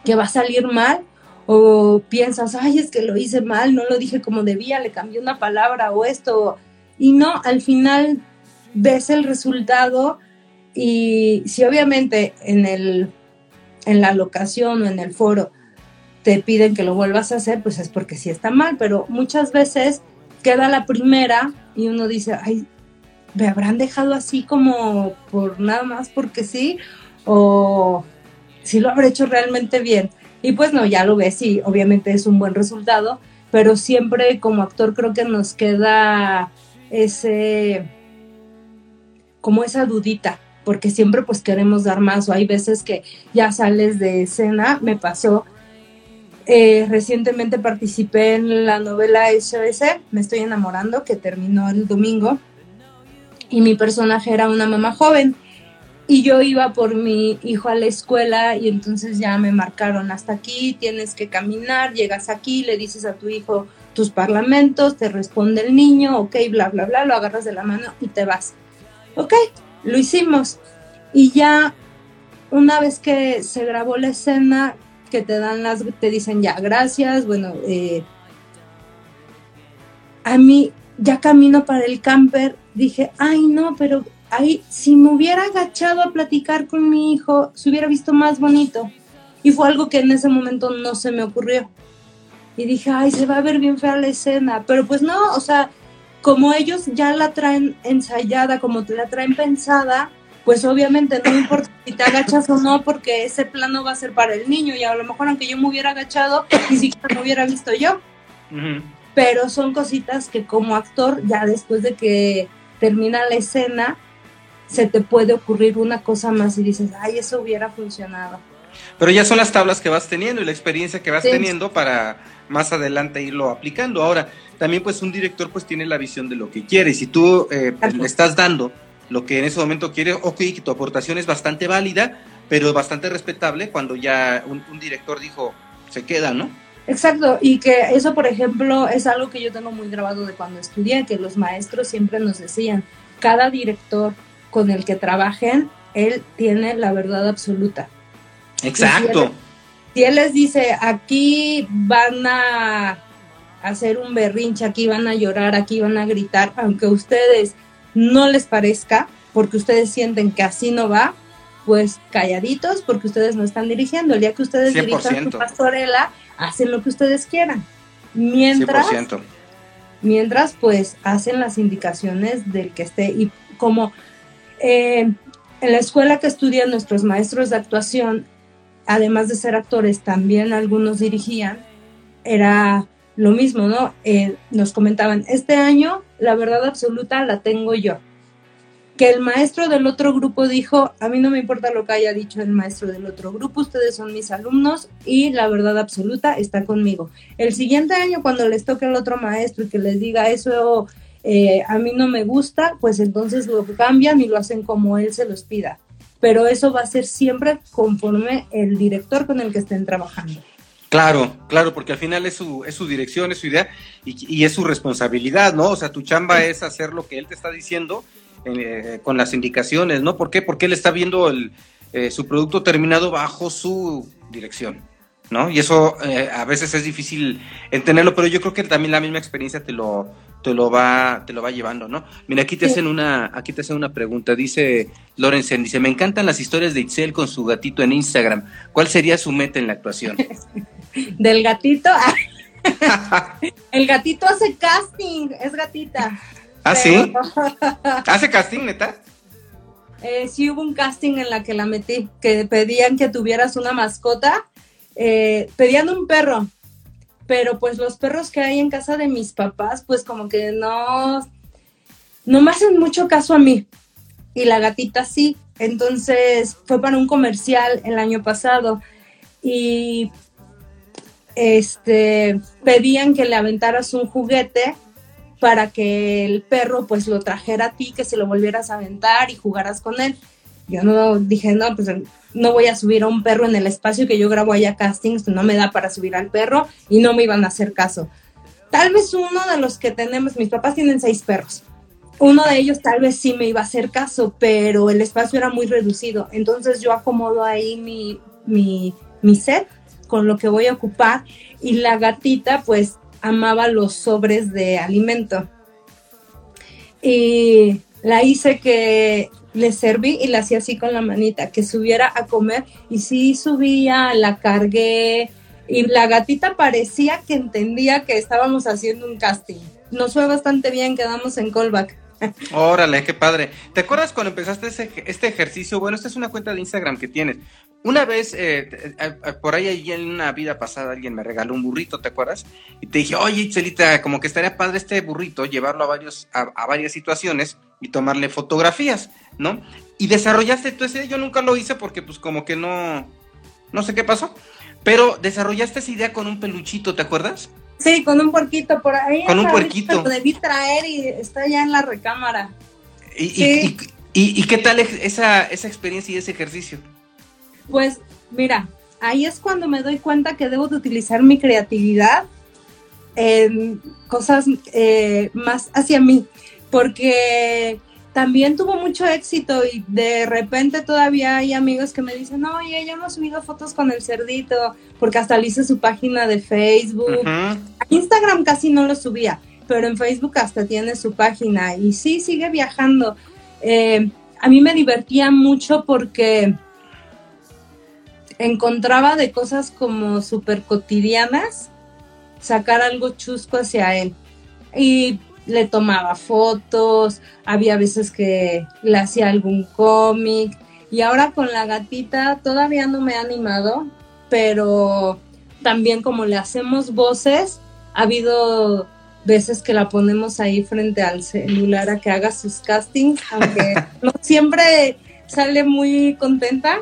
que va a salir mal o piensas, ay, es que lo hice mal, no lo dije como debía, le cambié una palabra o esto, y no, al final ves el resultado y si obviamente en, el, en la locación o en el foro te piden que lo vuelvas a hacer, pues es porque sí está mal, pero muchas veces queda la primera y uno dice, ay, me habrán dejado así como por nada más porque sí, o si lo habré hecho realmente bien. Y pues no, ya lo ves y obviamente es un buen resultado, pero siempre como actor creo que nos queda ese, como esa dudita, porque siempre pues queremos dar más o hay veces que ya sales de escena, me pasó. Eh, recientemente participé en la novela SOS, Me estoy enamorando, que terminó el domingo, y mi personaje era una mamá joven y yo iba por mi hijo a la escuela y entonces ya me marcaron hasta aquí, tienes que caminar, llegas aquí, le dices a tu hijo tus parlamentos, te responde el niño, ok, bla, bla, bla, lo agarras de la mano y te vas. ok, lo hicimos. Y ya una vez que se grabó la escena, que te dan las, te dicen ya, gracias, bueno, eh, a mí ya camino para el camper, dije, ay no, pero ahí, si me hubiera agachado a platicar con mi hijo, se hubiera visto más bonito. Y fue algo que en ese momento no se me ocurrió. Y dije, ay, se va a ver bien fea la escena. Pero pues no, o sea, como ellos ya la traen ensayada, como te la traen pensada, pues obviamente no importa si te agachas o no, porque ese plano va a ser para el niño. Y a lo mejor aunque yo me hubiera agachado, ni siquiera me hubiera visto yo. Pero son cositas que como actor, ya después de que termina la escena, se te puede ocurrir una cosa más y dices, ay, eso hubiera funcionado. Pero ya son las tablas que vas teniendo y la experiencia que vas teniendo para más adelante irlo aplicando. Ahora, también pues un director pues tiene la visión de lo que quiere. Si tú eh, le estás dando lo que en ese momento quiere, ok, que tu aportación es bastante válida, pero bastante respetable cuando ya un, un director dijo, se queda, ¿no? Exacto, y que eso, por ejemplo, es algo que yo tengo muy grabado de cuando estudié, que los maestros siempre nos decían, cada director con el que trabajen, él tiene la verdad absoluta. Exacto. Si él, les dice, aquí van a hacer un berrinche, aquí van a llorar, aquí van a gritar, aunque a ustedes no les parezca, porque ustedes sienten que así no va, pues calladitos, porque ustedes no están dirigiendo. El día que ustedes dirijan su pastorela, hacen lo que ustedes quieran. Mientras, mientras pues hacen las indicaciones del que esté. Y como eh, en la escuela que estudian nuestros maestros de actuación, además de ser actores, también algunos dirigían, era lo mismo, ¿no? Eh, nos comentaban, este año la verdad absoluta la tengo yo. Que el maestro del otro grupo dijo, a mí no me importa lo que haya dicho el maestro del otro grupo, ustedes son mis alumnos y la verdad absoluta está conmigo. El siguiente año, cuando les toque el otro maestro y que les diga eso eh, a mí no me gusta, pues entonces lo cambian y lo hacen como él se los pida. Pero eso va a ser siempre conforme el director con el que estén trabajando. Claro, claro, porque al final es su, es su dirección, es su idea y, es su responsabilidad, ¿no? O sea, tu chamba es hacer lo que él te está diciendo eh, con las indicaciones, ¿no? ¿Por qué? Porque él está viendo el, eh, su producto terminado bajo su dirección, ¿no? Y eso a veces es difícil entenderlo, pero yo creo que también la misma experiencia te lo, te lo va, te lo va llevando, ¿no? Mira, aquí te hacen una, aquí te hacen una pregunta, dice Lorenzen, dice, me encantan las historias de Itzel con su gatito en Instagram. ¿Cuál sería su meta en la actuación? Del gatito. El gatito hace casting, es gatita. ¿Ah, sí? ¿Hace casting, neta? Eh, sí hubo un casting en la que la metí, que pedían que tuvieras una mascota, eh, pedían un perro, pero pues los perros que hay en casa de mis papás, pues como que no, no me hacen mucho caso a mí. Y la gatita sí. Entonces fue para un comercial el año pasado y este pedían que le aventaras un juguete para que el perro pues lo trajera a ti, que se lo volvieras a aventar y jugaras con él. Yo no dije, no, pues no voy a subir a un perro en el espacio que yo grabo allá castings, no me da para subir al perro y no me iban a hacer caso. Tal vez uno de los que tenemos, mis papás tienen seis perros. Uno de ellos tal vez sí me iba a hacer caso, pero el espacio era muy reducido. Entonces yo acomodo ahí mi, mi, mi set con lo que voy a ocupar y la gatita pues amaba los sobres de alimento. Y la hice que le serví y la hacía así con la manita, que subiera a comer y sí subía, la cargué y la gatita parecía que entendía que estábamos haciendo un casting. Nos fue bastante bien, quedamos en callback. Órale, qué padre. ¿Te acuerdas cuando empezaste este ejercicio? Bueno, esta es una cuenta de Instagram que tienes. Una vez, eh, eh, eh, por ahí en una vida pasada, alguien me regaló un burrito, ¿te acuerdas? Y te dije, oye, Chelita, como que estaría padre este burrito, llevarlo a, varios, a, varias situaciones y tomarle fotografías, ¿no? Y desarrollaste ese, yo nunca lo hice porque pues como que no, no sé qué pasó, pero desarrollaste esa idea con un peluchito, ¿te acuerdas? Sí, con un puerquito por ahí. Con un puerquito. Lo debí traer y está ya en la recámara. ¿Y, y, qué tal esa, esa experiencia y ese ejercicio? Pues mira, ahí es cuando me doy cuenta que debo de utilizar mi creatividad en cosas eh, más hacia mí, porque también tuvo mucho éxito y de repente todavía hay amigos que me dicen, oye, ya hemos subido fotos con el cerdito, porque hasta le hice su página de Facebook. Instagram casi no lo subía, pero en Facebook hasta tiene su página y sí, sigue viajando. Eh, a mí me divertía mucho porque encontraba de cosas como súper cotidianas sacar algo chusco hacia él. Y le tomaba fotos, había veces que le hacía algún cómic. Y ahora con la gatita todavía no me ha animado, pero también como le hacemos voces, ha habido veces que la ponemos ahí frente al celular a que haga sus castings, aunque no siempre sale muy contenta.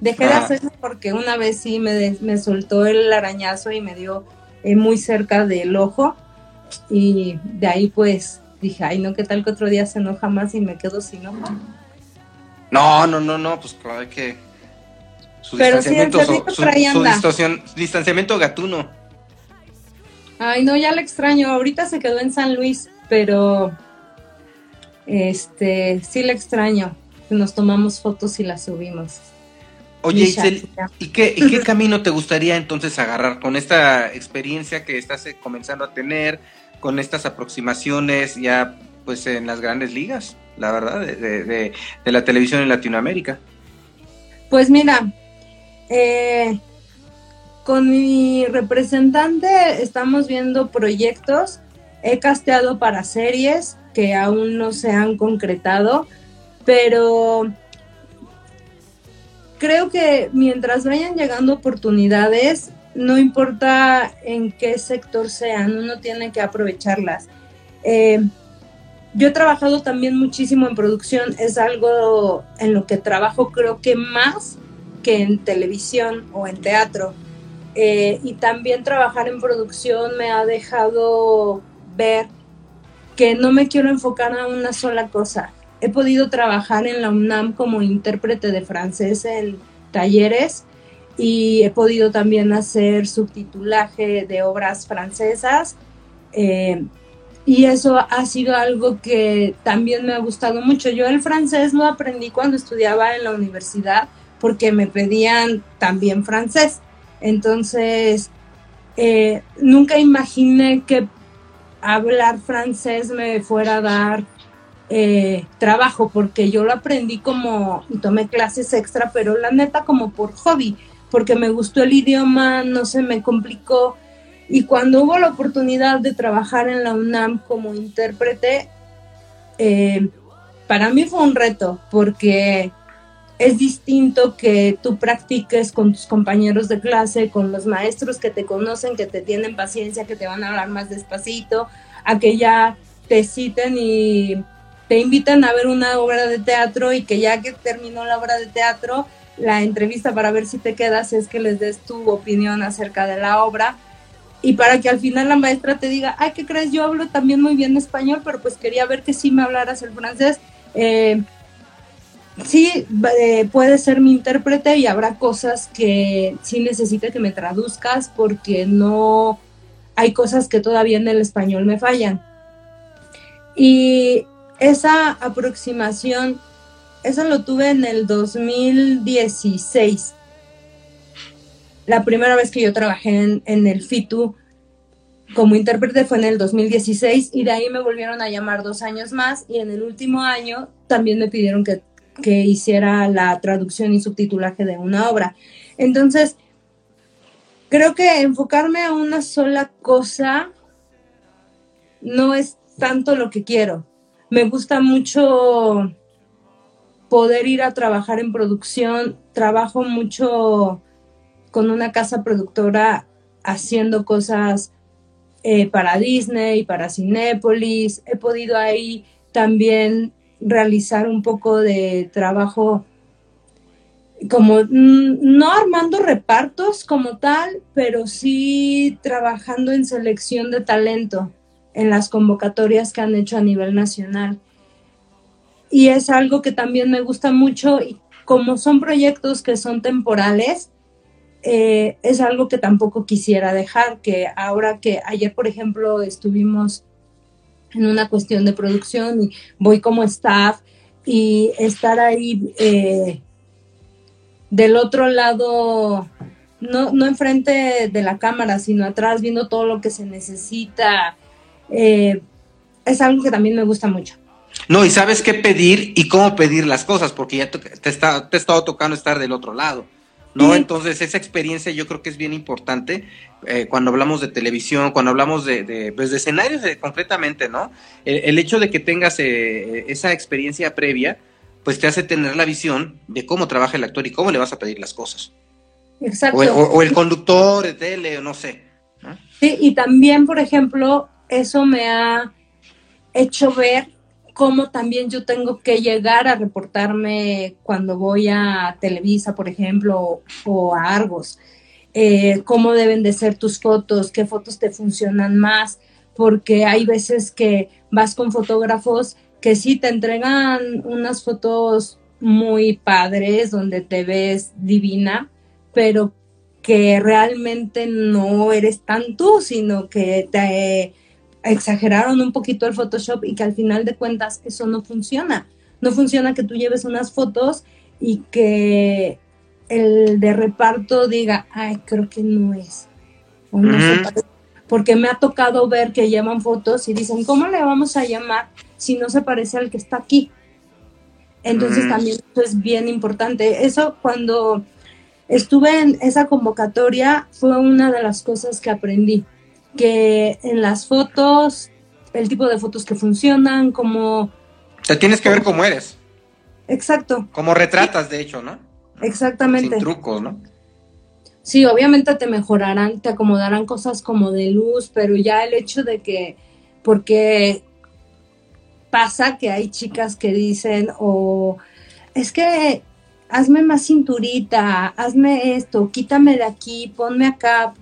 Dejé de hacerlo porque una vez sí me, me soltó el arañazo y me dio eh, muy cerca del ojo y de ahí pues dije, ay no, ¿qué tal que otro día se enoja más y me quedo sin ojo? No, no, no, no, pues claro que su distanciamiento, su, distanciamiento gatuno. Ay, no, ya la extraño. Ahorita se quedó en San Luis, pero este sí la extraño. Nos tomamos fotos y las subimos. Oye, Isel, ¿y qué, ¿y qué camino te gustaría entonces agarrar con esta experiencia que estás eh, comenzando a tener, con estas aproximaciones ya pues en las grandes ligas, la verdad, de, la televisión en Latinoamérica? Pues mira, eh, con mi representante estamos viendo proyectos, he casteado para series que aún no se han concretado, pero creo que mientras vayan llegando oportunidades, no importa en qué sector sean, uno tiene que aprovecharlas. Eh, yo he trabajado también muchísimo en producción, es algo en lo que trabajo creo que más que en televisión o en teatro. Eh, y también trabajar en producción me ha dejado ver que no me quiero enfocar a una sola cosa he podido trabajar en la UNAM como intérprete de francés en talleres y he podido también hacer subtitulaje de obras francesas. Eh, y eso ha sido algo que también me ha gustado mucho. Yo el francés lo aprendí cuando estudiaba en la universidad porque me pedían también francés. Entonces, eh, nunca imaginé que hablar francés me fuera a dar eh, trabajo, porque yo lo aprendí como, tomé clases extra, pero la neta como por hobby, porque me gustó el idioma, no se me complicó. Y cuando hubo la oportunidad de trabajar en la UNAM como intérprete, eh, para mí fue un reto, porque es distinto que tú practiques con tus compañeros de clase, con los maestros que te conocen, que te tienen paciencia, que te van a hablar más despacito, a que ya te citen y te invitan a ver una obra de teatro y que ya que terminó la obra de teatro, la entrevista para ver si te quedas es que les des tu opinión acerca de la obra y para que al final la maestra te diga, ay, ¿qué crees? Yo hablo también muy bien español, pero pues quería ver que sí me hablaras el francés. Eh, sí, eh, puede ser mi intérprete y habrá cosas que sí necesite que me traduzcas porque no hay cosas que todavía en el español me fallan. Y esa aproximación, eso lo tuve en el 2016. La primera vez que yo trabajé en, el FITU como intérprete fue en el 2016 y de ahí me volvieron a llamar dos años más y en el último año también me pidieron que, que hiciera la traducción y subtitulaje de una obra. Entonces, creo que enfocarme a una sola cosa no es tanto lo que quiero me gusta mucho poder ir a trabajar en producción. Trabajo mucho con una casa productora haciendo cosas eh, para Disney, para Cinépolis. He podido ahí también realizar un poco de trabajo como mm, no armando repartos como tal, pero sí trabajando en selección de talento en las convocatorias que han hecho a nivel nacional. Y es algo que también me gusta mucho y como son proyectos que son temporales, eh, es algo que tampoco quisiera dejar, que ahora que ayer, por ejemplo, estuvimos en una cuestión de producción y voy como staff y estar ahí eh, del otro lado, no, no enfrente de la cámara, sino atrás viendo todo lo que se necesita, eh, es algo que también me gusta mucho. No, y sabes qué pedir y cómo pedir las cosas, porque ya te, está, te ha estado tocando estar del otro lado. ¿no? Entonces, esa experiencia yo creo que es bien importante eh, cuando hablamos de televisión, cuando hablamos de, de, pues de escenarios eh, concretamente, ¿no? El, hecho de que tengas eh, esa experiencia previa, pues te hace tener la visión de cómo trabaja el actor y cómo le vas a pedir las cosas. Exacto. O, el conductor de tele, o no sé. Sí, y también, por ejemplo, eso me ha hecho ver cómo también yo tengo que llegar a reportarme cuando voy a Televisa, por ejemplo, o a Argos. Eh, cómo deben de ser tus fotos, qué fotos te funcionan más, porque hay veces que vas con fotógrafos que sí te entregan unas fotos muy padres donde te ves divina, pero que realmente no eres tan tú, sino que te exageraron un poquito el Photoshop y que al final de cuentas eso no funciona. No funciona que tú lleves unas fotos y que el de reparto diga, ay, creo que no es. Porque me ha tocado ver que llevan fotos y dicen, ¿cómo le vamos a llamar si no se parece al que está aquí? Entonces también eso es bien importante. Eso cuando estuve en esa convocatoria fue una de las cosas que aprendí que en las fotos, el tipo de fotos que funcionan, como... Te tienes que ver cómo eres. Exacto. Como retratas, de hecho, ¿no? Exactamente. Sin trucos, ¿no? Sí, obviamente te mejorarán, te acomodarán cosas como de luz, pero ya el hecho de que, porque pasa que hay chicas que dicen, o es que hazme más cinturita, hazme esto, quítame de aquí, ponme acá,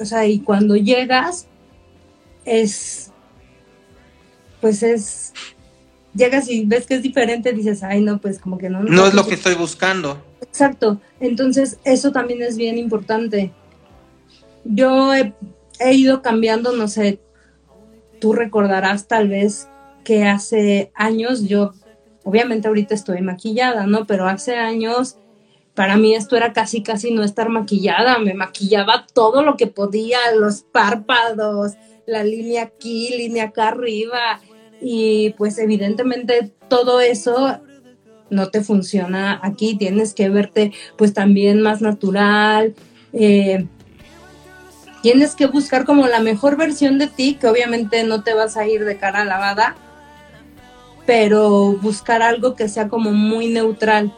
o sea, y cuando llegas, es, pues es, llegas y ves que es diferente, dices, ay, no, pues como que no. No, es lo que estoy buscando. Exacto, entonces eso también es bien importante. Yo he, he ido cambiando, no sé, tú recordarás tal vez que hace años yo, obviamente ahorita estoy maquillada, ¿no? Pero hace años para mí esto era casi, casi no estar maquillada, me maquillaba todo lo que podía, los párpados, la línea aquí, línea acá arriba, y pues evidentemente todo eso no te funciona aquí, tienes que verte pues también más natural, eh, tienes que buscar como la mejor versión de ti, que obviamente no te vas a ir de cara lavada, pero buscar algo que sea como muy neutral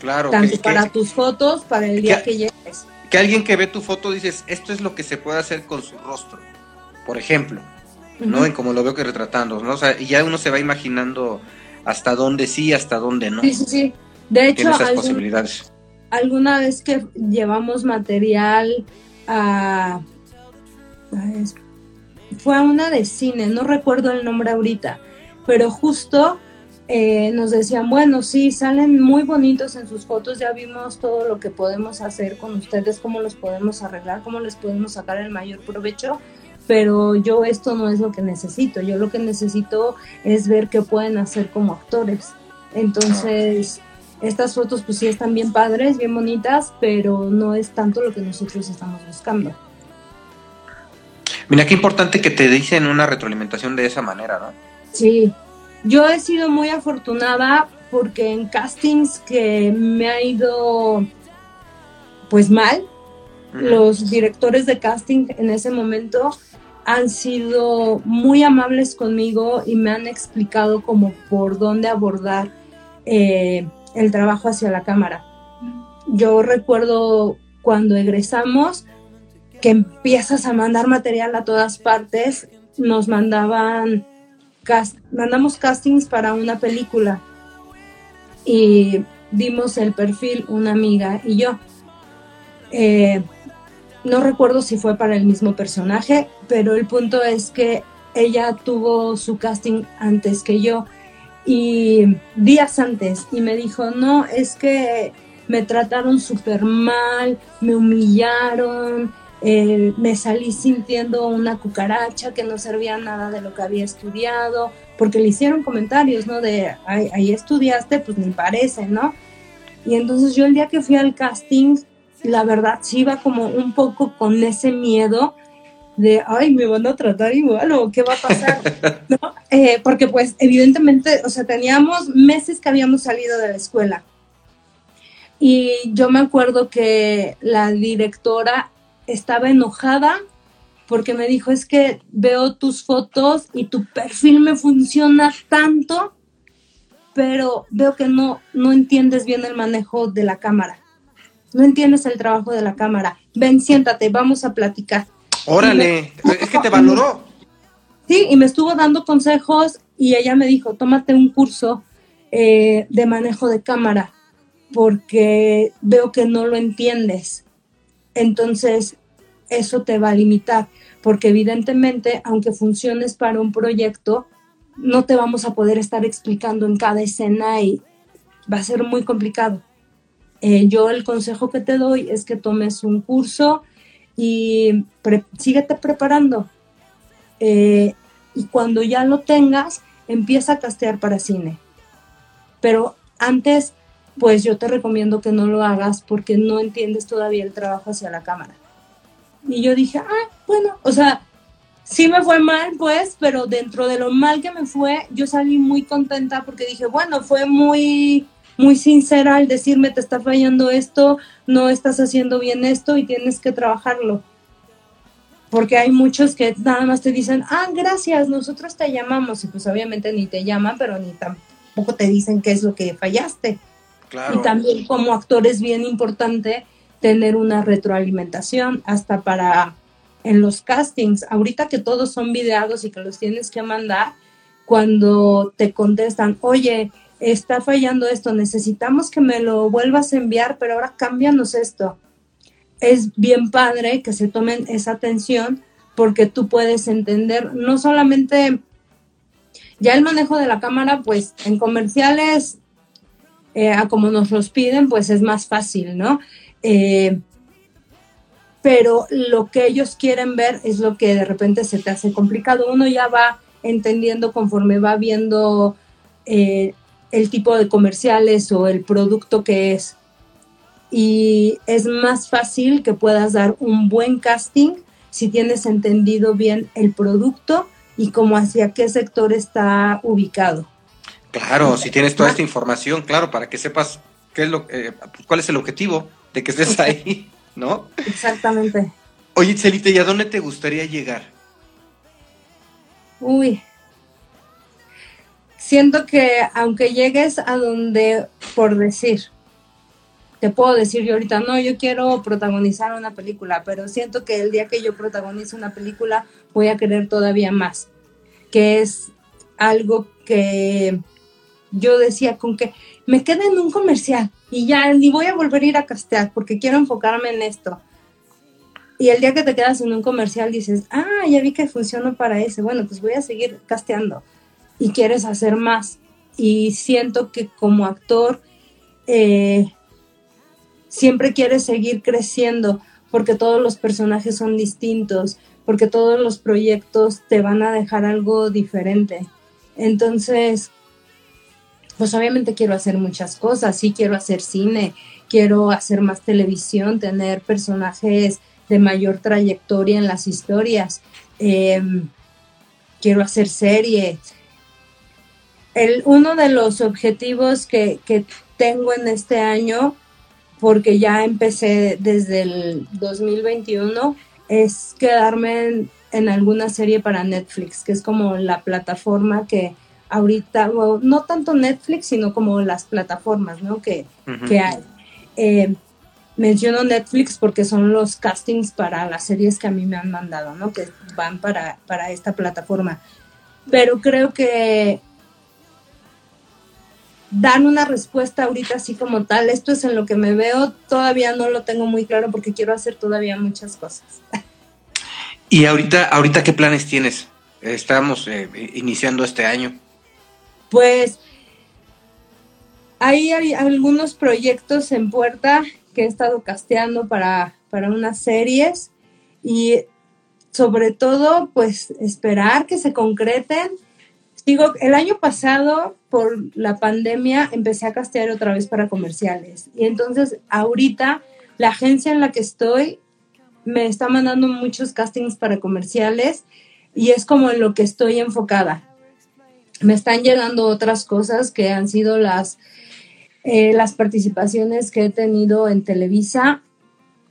Claro. Tanto para tus fotos, para el día que, llegues. Que alguien que ve tu foto dices, esto es lo que se puede hacer con su rostro, por ejemplo, ¿no? En como lo veo que retratando, ¿no? O sea, y ya uno se va imaginando hasta dónde sí, hasta dónde no. Sí, sí, sí. De hecho, esas posibilidades. alguna vez que llevamos material a... Fue a una de cine, no recuerdo el nombre ahorita, pero justo eh, nos decían, bueno, sí, salen muy bonitos en sus fotos, ya vimos todo lo que podemos hacer con ustedes, cómo los podemos arreglar, cómo les podemos sacar el mayor provecho, pero yo esto no es lo que necesito, yo lo que necesito es ver qué pueden hacer como actores. Entonces, estas fotos pues sí están bien padres, bien bonitas, pero no es tanto lo que nosotros estamos buscando. Mira qué importante que te dicen una retroalimentación de esa manera, ¿no? Sí, yo he sido muy afortunada porque en castings que me ha ido pues mal, los directores de casting en ese momento han sido muy amables conmigo y me han explicado como por dónde abordar eh, el trabajo hacia la cámara. Yo recuerdo cuando egresamos que empiezas a mandar material a todas partes, nos mandaban mandamos castings para una película y dimos el perfil una amiga y yo. Eh, no recuerdo si fue para el mismo personaje, pero el punto es que ella tuvo su casting antes que yo y días antes y me dijo, no, es que me trataron súper mal, me humillaron, eh, me salí sintiendo una cucaracha que no servía nada de lo que había estudiado, porque le hicieron comentarios, ¿no? De, ahí estudiaste, pues ni parece, ¿no? Y entonces yo el día que fui al casting, la verdad sí iba como un poco con ese miedo de, ay, me van a tratar igual o qué va a pasar, ¿no? Eh, porque pues evidentemente, o sea, teníamos meses que habíamos salido de la escuela. Y yo me acuerdo que la directora estaba enojada porque me dijo, es que veo tus fotos y tu perfil me funciona tanto, pero veo que no, no entiendes bien el manejo de la cámara. No entiendes el trabajo de la cámara. Ven, siéntate, vamos a platicar. Órale, es que te valoró. Sí, y me estuvo dando consejos y ella me dijo, tómate un curso eh, de manejo de cámara porque veo que no lo entiendes. Entonces, eso te va a limitar, porque evidentemente, aunque funciones para un proyecto, no te vamos a poder estar explicando en cada escena y va a ser muy complicado. Eh, yo el consejo que te doy es que tomes un curso y síguete preparando. Eh, y cuando ya lo tengas, empieza a castear para cine. Pero antes, pues yo te recomiendo que no lo hagas porque no entiendes todavía el trabajo hacia la cámara. Y yo dije, ah, bueno, o sea, sí me fue mal, pues, pero dentro de lo mal que me fue, yo salí muy contenta porque dije, bueno, fue muy, muy sincera al decirme, te está fallando esto, no estás haciendo bien esto y tienes que trabajarlo. Porque hay muchos que nada más te dicen, ah, gracias, nosotros te llamamos. Y pues obviamente ni te llaman, pero ni tampoco te dicen qué es lo que fallaste. Y también como actor es bien importante tener una retroalimentación hasta para en los castings. Ahorita que todos son videados y que los tienes que mandar, cuando te contestan, oye, está fallando esto, necesitamos que me lo vuelvas a enviar, pero ahora cámbianos esto. Es bien padre que se tomen esa atención porque tú puedes entender no solamente ya el manejo de la cámara, pues en comerciales, eh, a como nos los piden, pues es más fácil, ¿no? Eh, pero lo que ellos quieren ver es lo que de repente se te hace complicado. Uno ya va entendiendo conforme va viendo eh, el tipo de comerciales o el producto que es. Y es más fácil que puedas dar un buen casting si tienes entendido bien el producto y cómo hacia qué sector está ubicado. Claro, si tienes toda esta información, claro, para que sepas qué es lo, eh, cuál es el objetivo de que estés ahí, ¿no? Exactamente. Oye, Celita, ¿y a dónde te gustaría llegar? Uy. Siento que aunque llegues a donde, por decir, te puedo decir yo ahorita, no, yo quiero protagonizar una película, pero siento que el día que yo protagonice una película voy a querer todavía más, que es algo que yo decía con que me quede en un comercial y ya ni voy a volver a ir a castear porque quiero enfocarme en esto. Y el día que te quedas en un comercial dices, ah, ya vi que funciona para ese, bueno, pues voy a seguir casteando y quieres hacer más. Y siento que como actor eh, siempre quieres seguir creciendo porque todos los personajes son distintos, porque todos los proyectos te van a dejar algo diferente. Entonces, pues obviamente quiero hacer muchas cosas, sí quiero hacer cine, quiero hacer más televisión, tener personajes de mayor trayectoria en las historias, em, quiero hacer series. El, uno de los objetivos que, que tengo en este año, porque ya empecé desde el 2021, es quedarme en alguna serie para Netflix, que es como la plataforma que, ahorita, no tanto Netflix, sino como las plataformas, ¿no? Que, hay. Eh, menciono Netflix porque son los castings para las series que a mí me han mandado, ¿no? Que van para, para esta plataforma. Pero creo que dan una respuesta ahorita así como tal, esto es en lo que me veo, todavía no lo tengo muy claro porque quiero hacer todavía muchas cosas. ¿Y ahorita, ahorita qué planes tienes? Estamos eh, iniciando este año. Pues hay algunos proyectos en puerta que he estado casteando para, para unas series. y sobre todo, pues esperar que se concreten. Digo, el año pasado, por la pandemia, empecé a castear otra vez para comerciales. Y entonces, ahorita, la agencia en la que estoy me está mandando muchos castings para comerciales y es como en lo que estoy enfocada. Me están llegando otras cosas que han sido las, eh, las participaciones que he tenido en Televisa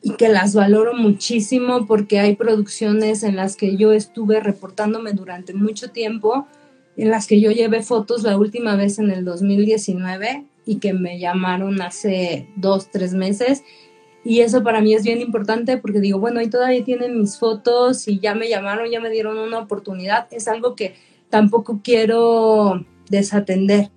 y que las valoro muchísimo porque hay producciones en las que yo estuve reportándome durante mucho tiempo, en las que yo llevé fotos la última vez en el 2019 y que me llamaron hace dos, tres meses. Y eso para mí es bien importante porque digo, bueno, ahí todavía tienen mis fotos y ya me llamaron, ya me dieron una oportunidad. Es algo que tampoco quiero desatender.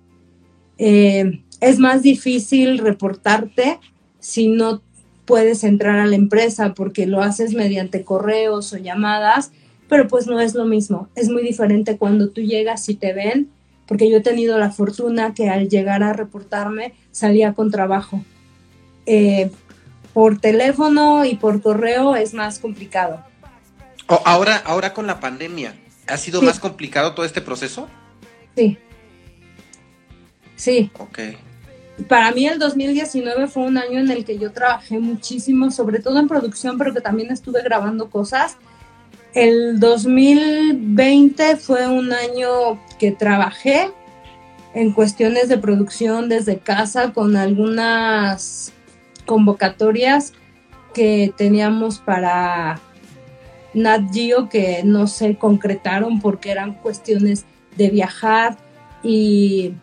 Eh, es más difícil reportarte si no puedes entrar a la empresa porque lo haces mediante correos o llamadas, pero pues no es lo mismo. Es muy diferente cuando tú llegas y te ven, porque yo he tenido la fortuna que al llegar a reportarme salía con trabajo. Eh, por teléfono y por correo es más complicado. ahora, ahora con la pandemia, ¿ha sido más complicado todo este proceso? Sí. Sí. Ok para mí el 2019 fue un año en el que yo trabajé muchísimo, sobre todo en producción, pero que también estuve grabando cosas. El 2020 fue un año que trabajé en cuestiones de producción desde casa con algunas convocatorias que teníamos para Nat Geo que no se concretaron porque eran cuestiones de viajar y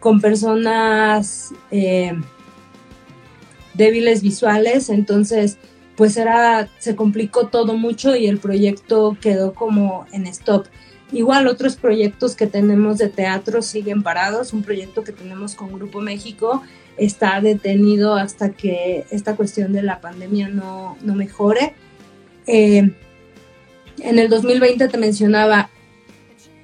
con personas eh, débiles visuales, entonces pues era, se complicó todo mucho y el proyecto quedó como en stop. Igual otros proyectos que tenemos de teatro siguen parados, un proyecto que tenemos con Grupo México está detenido hasta que esta cuestión de la pandemia no, mejore. Eh, en el 2020 te mencionaba,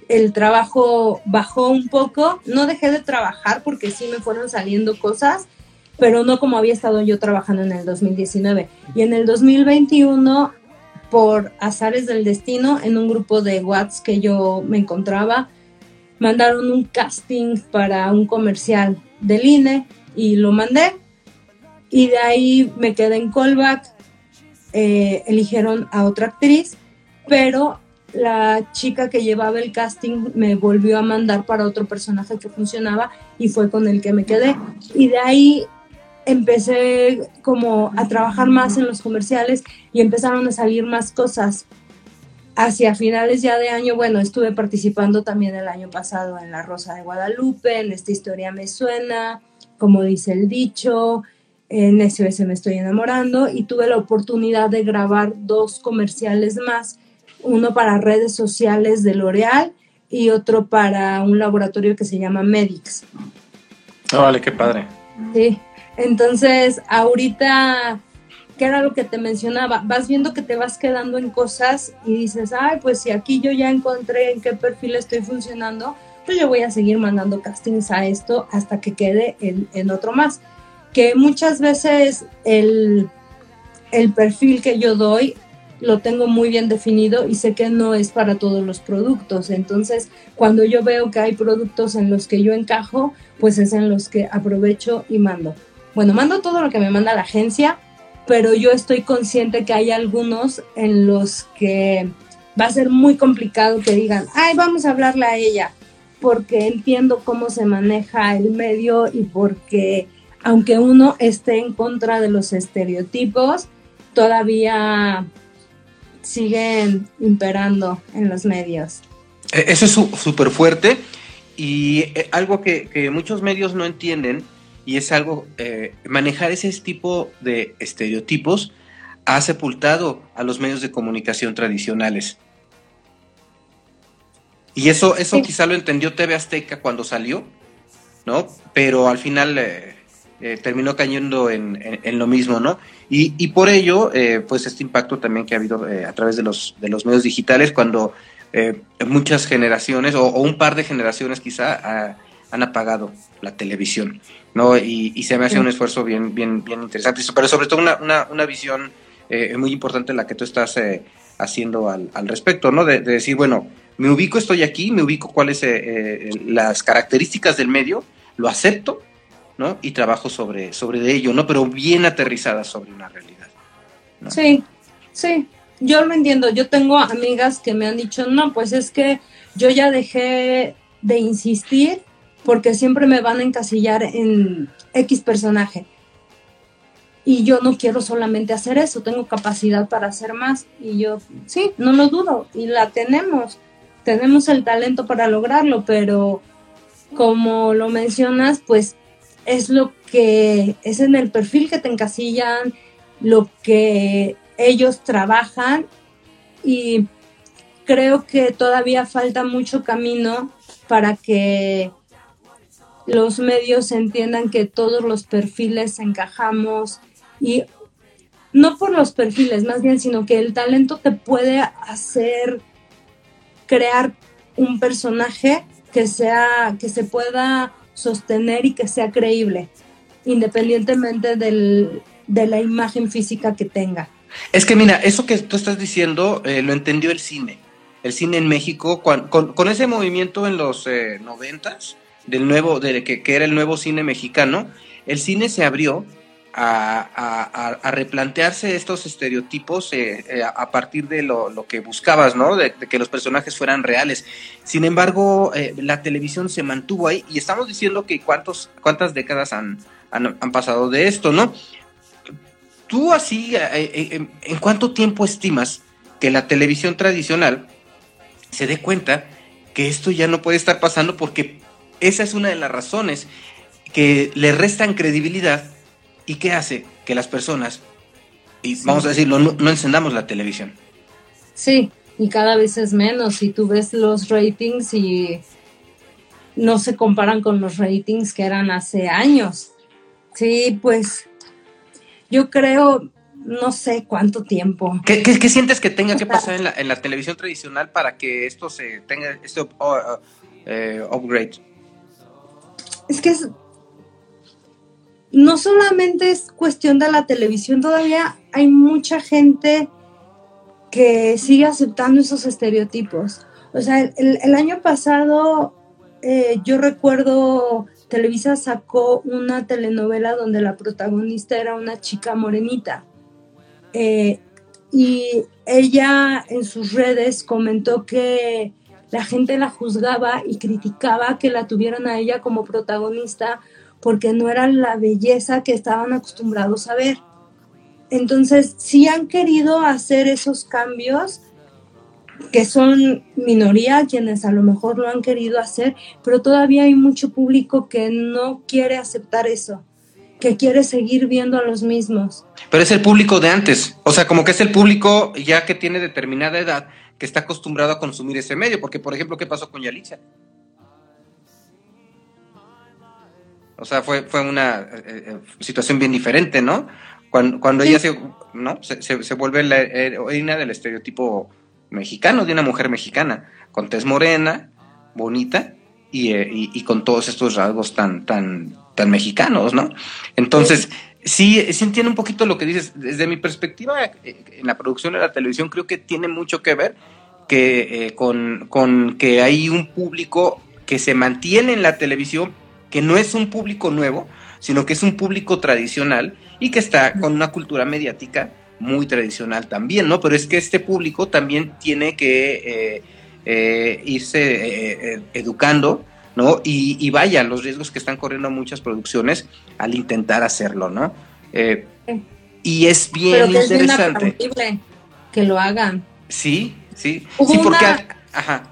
el trabajo bajó un poco. No dejé de trabajar porque sí me fueron saliendo cosas, pero no como había estado yo trabajando en el 2019. Y en el 2021, por azares del destino, en un grupo de Watts que yo me encontraba, mandaron un casting para un comercial del INE y lo mandé. Y de ahí me quedé en callback. Eh, eligieron a otra actriz, pero la chica que llevaba el casting me volvió a mandar para otro personaje que funcionaba y fue con el que me quedé. Y de ahí empecé como a trabajar más en los comerciales y empezaron a salir más cosas. Hacia finales ya de año, bueno, estuve participando también el año pasado en La Rosa de Guadalupe, en esta historia me suena, como dice el dicho, en SOS me estoy enamorando y tuve la oportunidad de grabar dos comerciales más uno para redes sociales de L'Oreal y otro para un laboratorio que se llama Medix. Oh, vale, qué padre. Sí, entonces ahorita, ¿qué era lo que te mencionaba? Vas viendo que te vas quedando en cosas y dices, ay, pues si aquí yo ya encontré en qué perfil estoy funcionando, pues yo voy a seguir mandando castings a esto hasta que quede en, en otro más. Que muchas veces el, el perfil que yo doy lo tengo muy bien definido y sé que no es para todos los productos. Entonces, cuando yo veo que hay productos en los que yo encajo, pues es en los que aprovecho y mando. Bueno, mando todo lo que me manda la agencia, pero yo estoy consciente que hay algunos en los que va a ser muy complicado que digan, ay, vamos a hablarle a ella, porque entiendo cómo se maneja el medio y porque aunque uno esté en contra de los estereotipos, todavía siguen imperando en los medios. E, eso es súper fuerte y eh, algo que, muchos medios no entienden y es algo, eh, manejar ese tipo de estereotipos ha sepultado a los medios de comunicación tradicionales. Y eso, eso quizá lo entendió TV Azteca cuando salió, ¿no? Pero al final eh, eh, terminó cayendo en, lo mismo, ¿no? Y, por ello, eh, pues este impacto también que ha habido eh, a través de los, de los medios digitales, cuando muchas generaciones, o, un par de generaciones quizá, han apagado la televisión, ¿no? Y, se me hace un esfuerzo bien, bien, bien interesante, pero sobre todo una, una, una visión eh, muy importante la que tú estás eh, haciendo al, respecto, ¿no? De, decir, bueno, me ubico, estoy aquí, me ubico cuáles eh, las características del medio, lo acepto, ¿no? Y trabajo sobre, sobre ello, ¿no? Pero bien aterrizada sobre una realidad. Sí, sí, yo lo entiendo. Yo tengo amigas que me han dicho, no, pues es que yo ya dejé de insistir porque siempre me van a encasillar en X personaje. Y yo no quiero solamente hacer eso, tengo capacidad para hacer más. Y yo, sí, no lo dudo, y la tenemos. Tenemos el talento para lograrlo, pero como lo mencionas, pues es lo que es en el perfil que te encasillan, lo que ellos trabajan y creo que todavía falta mucho camino para que los medios entiendan que todos los perfiles encajamos y no por los perfiles más bien, sino que el talento te puede hacer crear un personaje que sea que se pueda sostener y que sea creíble, independientemente del, de la imagen física que tenga. Es que mira, eso que tú estás diciendo eh, lo entendió el cine. El cine en México, con, ese movimiento en los eh, noventas, del nuevo, de, que, que, era el nuevo cine mexicano, el cine se abrió a, replantearse estos estereotipos eh, eh, a partir de lo, que buscabas, ¿no? De, que los personajes fueran reales. Sin embargo, eh, la televisión se mantuvo ahí y estamos diciendo que cuántos, cuántas décadas han, han, pasado de esto, ¿no? Tú así, ¿en cuánto tiempo estimas que la televisión tradicional se dé cuenta que esto ya no puede estar pasando porque esa es una de las razones que le restan credibilidad ¿Y qué hace? Que las personas, y vamos a decirlo, no, encendamos la televisión. Sí, y cada vez es menos. Si tú ves los ratings y no se comparan con los ratings que eran hace años. Sí, pues yo creo, no sé cuánto tiempo. ¿Qué, sientes que tenga que pasar en la, en la, televisión tradicional para que esto se tenga este uh, eh, upgrade? Es que es, no solamente es cuestión de la televisión, todavía hay mucha gente que sigue aceptando esos estereotipos. O sea, el, año pasado eh, yo recuerdo Televisa sacó una telenovela donde la protagonista era una chica morenita. Eh, y ella en sus redes comentó que la gente la juzgaba y criticaba que la tuvieran a ella como protagonista porque no era la belleza que estaban acostumbrados a ver. Entonces, sí han querido hacer esos cambios, que son minoría quienes a lo mejor lo han querido hacer, pero todavía hay mucho público que no quiere aceptar eso, que quiere seguir viendo a los mismos. Pero es el público de antes, o sea, como que es el público ya que tiene determinada edad, que está acostumbrado a consumir ese medio, porque por ejemplo, ¿qué pasó con Yalitza? O sea, fue, fue una eh, eh, situación bien diferente, ¿no? Cuando, cuando ella se, ¿no? Se, vuelve la heroína del estereotipo mexicano, de una mujer mexicana, con tez morena, bonita, eh, y, con todos estos rasgos tan, tan, tan mexicanos, ¿no? Entonces, sí, sí entiendo un poquito lo que dices. Desde mi perspectiva, en la producción de la televisión, creo que tiene mucho que ver que, con, con que hay un público que se mantiene en la televisión que no es un público nuevo, sino que es un público tradicional y que está con una cultura mediática muy tradicional también, ¿no? Pero es que este público también tiene que eh, eh, irse eh, educando, ¿no? Y, vaya, los riesgos que están corriendo muchas producciones al intentar hacerlo, ¿no? y es bien interesante. que lo hagan. Sí, sí. sí, porque. Ajá.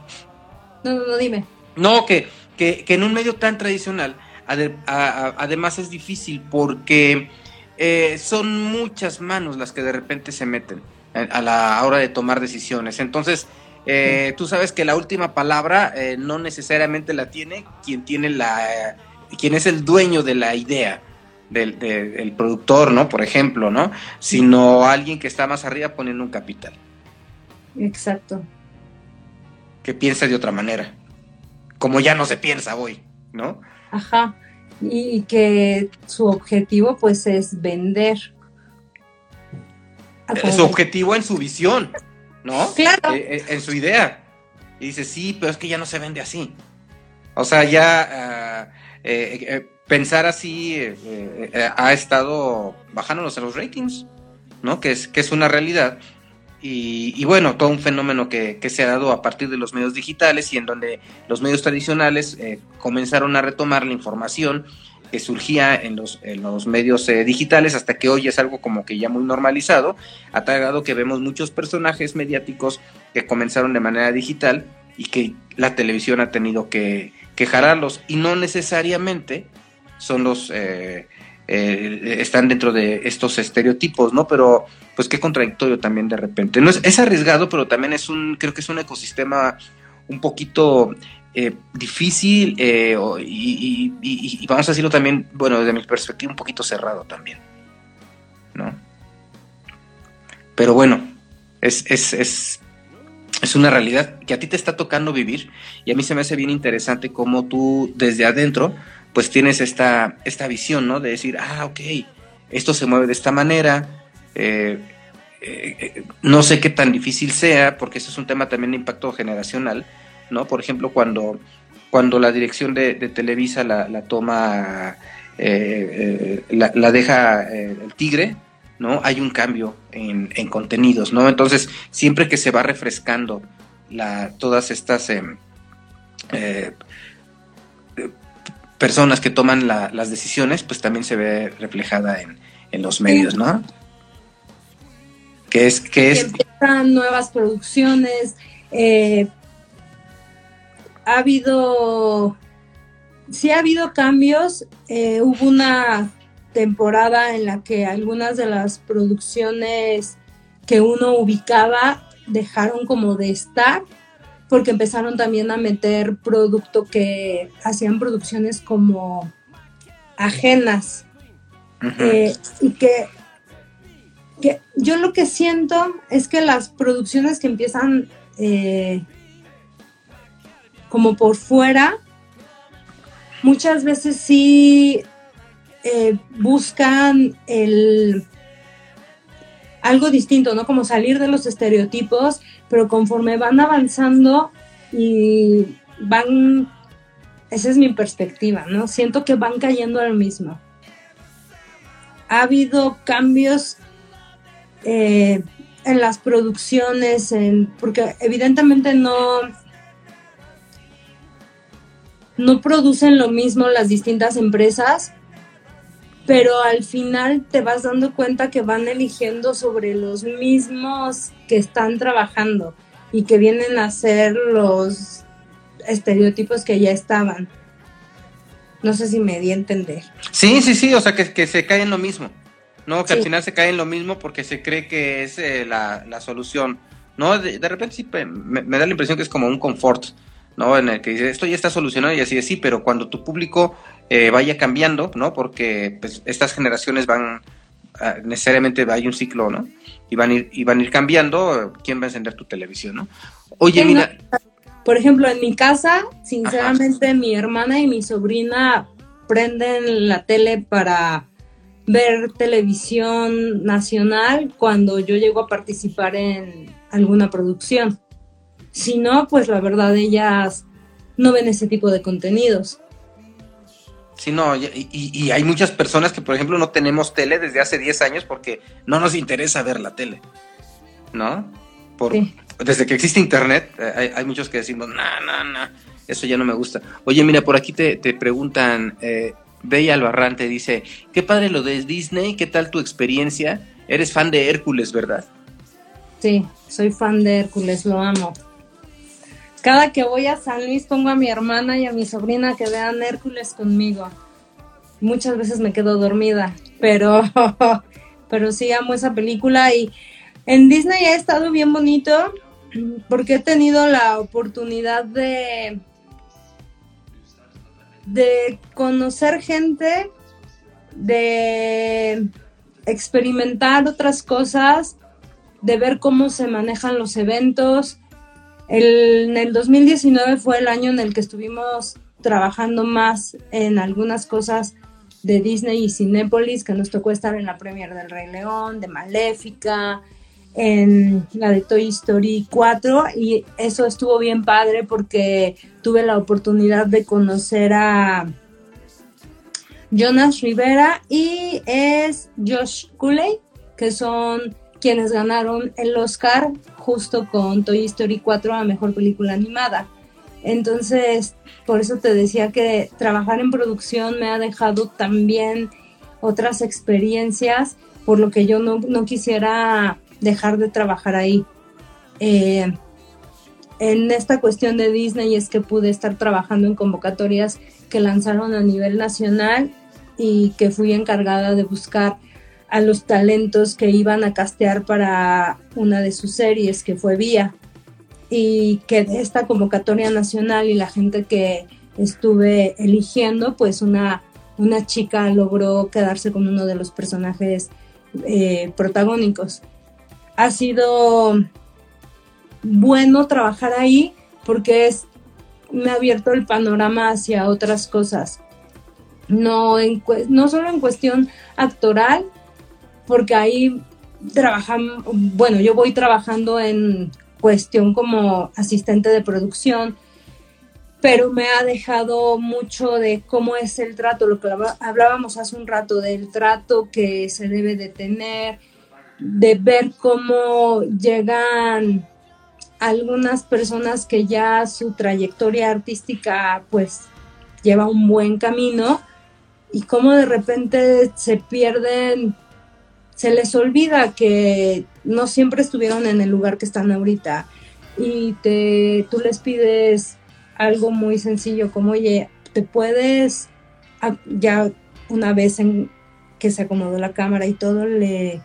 No, no, no, dime. No, que que, en un medio tan tradicional además es difícil porque eh, son muchas manos las que de repente se meten a la hora de tomar decisiones. Entonces, eh, tú sabes que la última palabra eh, no necesariamente la tiene quien tiene la quien es el dueño de la idea del, productor, ¿no? Por ejemplo, ¿no? Sino alguien que está más arriba poniendo un capital. Exacto. Que piensa de otra manera como ya no se piensa hoy, ¿no? Ajá, y que su objetivo pues es vender. su objetivo en su visión, ¿no? Claro. en su idea. Y dice, sí, pero es que ya no se vende así. O sea, ya ah, pensar así ha estado bajándonos en los ratings, ¿no? Que es, que es una realidad. Y, bueno, todo un fenómeno que, se ha dado a partir de los medios digitales y en donde los medios tradicionales eh, comenzaron a retomar la información que surgía en los, en los medios eh, digitales hasta que hoy es algo como que ya muy normalizado, a tal que vemos muchos personajes mediáticos que comenzaron de manera digital y que la televisión ha tenido que, que y no necesariamente son los... Eh, están dentro de estos estereotipos, ¿no? Pero pues qué contradictorio también de repente. No es, arriesgado, pero también es un, creo que es un ecosistema un poquito eh, difícil eh, y, vamos a decirlo también, bueno, desde mi perspectiva, un poquito cerrado también. ¿No? Pero bueno, es, es, es, es una realidad que a ti te está tocando vivir y a mí se me hace bien interesante cómo tú desde adentro pues tienes esta, esta visión, ¿no? De decir, ah, ok, esto se mueve de esta manera, eh, eh, no sé qué tan difícil sea, porque eso es un tema también de impacto generacional, ¿no? Por ejemplo, cuando, cuando la dirección de, Televisa la, toma, eh, la, deja el tigre, ¿no? Hay un cambio en, contenidos, ¿no? Entonces, siempre que se va refrescando todas estas em, personas que toman las decisiones, pues también se ve reflejada en, en los medios, ¿no? que es... Que es... Empiezan nuevas producciones, eh, ha habido, sí ha habido cambios, eh, hubo una temporada en la que algunas de las producciones que uno ubicaba dejaron como de estar porque empezaron también a meter producto que hacían producciones como ajenas. Eh, y que yo lo que siento es que las producciones que empiezan eh, como por fuera, muchas veces sí eh, buscan el algo distinto, ¿no? Como salir de los estereotipos, pero conforme van avanzando y van, esa es mi perspectiva, ¿no? Siento que van cayendo al mismo. Ha habido cambios eh, en las producciones, en, porque evidentemente no, no producen lo mismo las distintas empresas, pero al final te vas dando cuenta que van eligiendo sobre los mismos que están trabajando y que vienen a ser los estereotipos que ya estaban. No sé si me di a entender. Sí, sí, sí, o sea que, que se cae en lo mismo. ¿no? Que al final se cae en lo mismo porque se cree que es eh, la, solución, ¿no? De, repente sí me, da la impresión que es como un confort, ¿no? En el que dice, esto ya está solucionado y así es, sí, pero cuando tu público eh, vaya cambiando, ¿no? Porque pues, estas generaciones van, ah, necesariamente hay un ciclo, ¿no? Y van a ir, y van a ir cambiando, ¿quién va a encender tu televisión, ¿no? Oye, mira... Por ejemplo, en mi casa, sinceramente, mi hermana y mi sobrina prenden la tele para ver televisión nacional cuando yo llego a participar en alguna producción. Si no, pues la verdad ellas no ven ese tipo de contenidos. Sí, no, y, hay muchas personas que, por ejemplo, no tenemos tele desde hace 10 años porque no nos interesa ver la tele, ¿no? Por, Desde que existe Internet, eh, hay, muchos que decimos, no, no, no, eso ya no me gusta. Oye, mira, por aquí te, te preguntan, eh, Bella Albarrante dice, qué padre lo de Disney, qué tal tu experiencia. Eres fan de Hércules, ¿verdad? Sí, soy fan de Hércules, lo amo. Cada que voy a San Luis pongo a mi hermana y a mi sobrina que vean Hércules conmigo. Muchas veces me quedo dormida, pero, pero sí amo esa película y en Disney ha estado bien bonito porque he tenido la oportunidad de de conocer gente, de experimentar otras cosas, de ver cómo se manejan los eventos. En el 2019 fue el año en el que estuvimos trabajando más en algunas cosas de Disney y Cinépolis, que nos tocó estar en la premier del Rey León, de Maléfica, en la de Toy Story 4 y eso estuvo bien padre porque tuve la oportunidad de conocer a Jonas Rivera y es Josh Cooley, que son quienes ganaron el Oscar justo con Toy Story 4 a Mejor Película Animada. Entonces, por eso te decía que trabajar en producción me ha dejado también otras experiencias, por lo que yo no, quisiera dejar de trabajar ahí. Eh, en esta cuestión de Disney es que pude estar trabajando en convocatorias que lanzaron a nivel nacional y que fui encargada de buscar a los talentos que iban a castear para una de sus series, que fue Vía. Y que esta convocatoria nacional y la gente que estuve eligiendo, pues una, una chica logró quedarse con uno de los personajes eh, protagónicos. Ha sido bueno trabajar ahí porque es, me ha abierto el panorama hacia otras cosas. No, no solo en cuestión actoral, porque ahí trabajamos, bueno, yo voy trabajando en cuestión como asistente de producción, pero me ha dejado mucho de cómo es el trato, lo que hablábamos hace un rato, del trato que se debe de tener, de ver cómo llegan algunas personas que ya su trayectoria artística pues lleva un buen camino y cómo de repente se pierden se les olvida que no siempre estuvieron en el lugar que están ahorita y te, tú les pides algo muy sencillo como, oye, te puedes, ya una vez en que se acomodó la cámara y todo, le,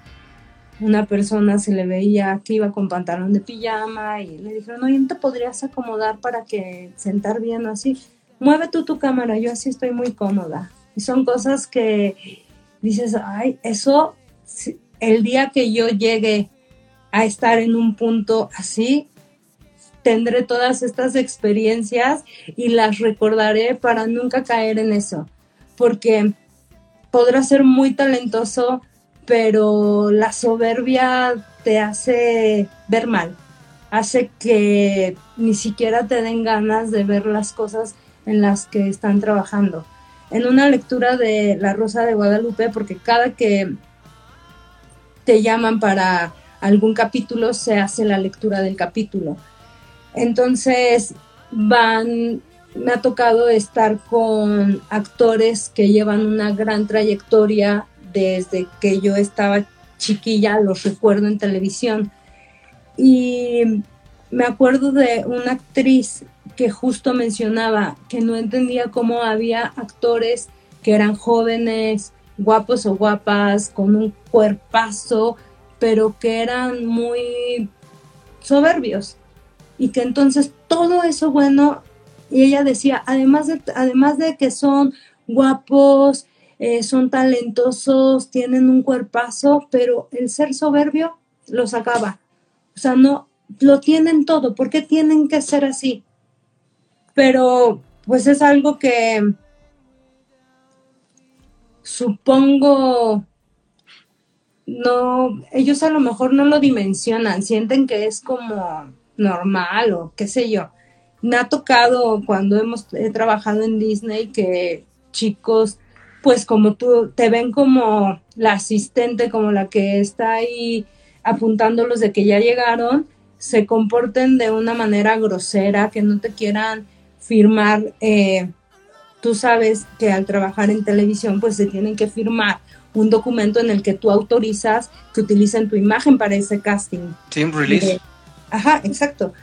una persona se le veía que iba con pantalón de pijama y le dijeron, oye, ¿no te podrías acomodar para que sentar bien así? Mueve tú tu cámara, yo así estoy muy cómoda. Y son cosas que dices, ay, eso el día que yo llegue a estar en un punto así, tendré todas estas experiencias y las recordaré para nunca caer en eso, porque podrá ser muy talentoso, pero la soberbia te hace ver mal, hace que ni siquiera te den ganas de ver las cosas en las que están trabajando. En una lectura de La Rosa de Guadalupe, porque cada que te llaman para algún capítulo, se hace la lectura del capítulo. Entonces, van, me ha tocado estar con actores que llevan una gran trayectoria desde que yo estaba chiquilla, los recuerdo en televisión. Y me acuerdo de una actriz que justo mencionaba que no entendía cómo había actores que eran jóvenes, guapos o guapas, con un cuerpazo, pero que eran muy soberbios. Y que entonces todo eso bueno, y ella decía, además de, además de que son guapos, eh, son talentosos, tienen un cuerpazo, pero el ser soberbio los acaba. O sea, no, lo tienen todo, ¿por qué tienen que ser así? Pero pues es algo que, supongo, no, ellos a lo mejor no lo dimensionan, sienten que es como normal o qué sé yo. Me ha tocado cuando hemos trabajado en Disney que chicos, pues como tú, te ven como la asistente, como la que está ahí apuntándolos de que ya llegaron, se comporten de una manera grosera, que no te quieran firmar eh, tú sabes que al trabajar en televisión pues se tienen que firmar un documento en el que tú autorizas que utilicen tu imagen para ese casting. Team release. Eh, ajá, exacto.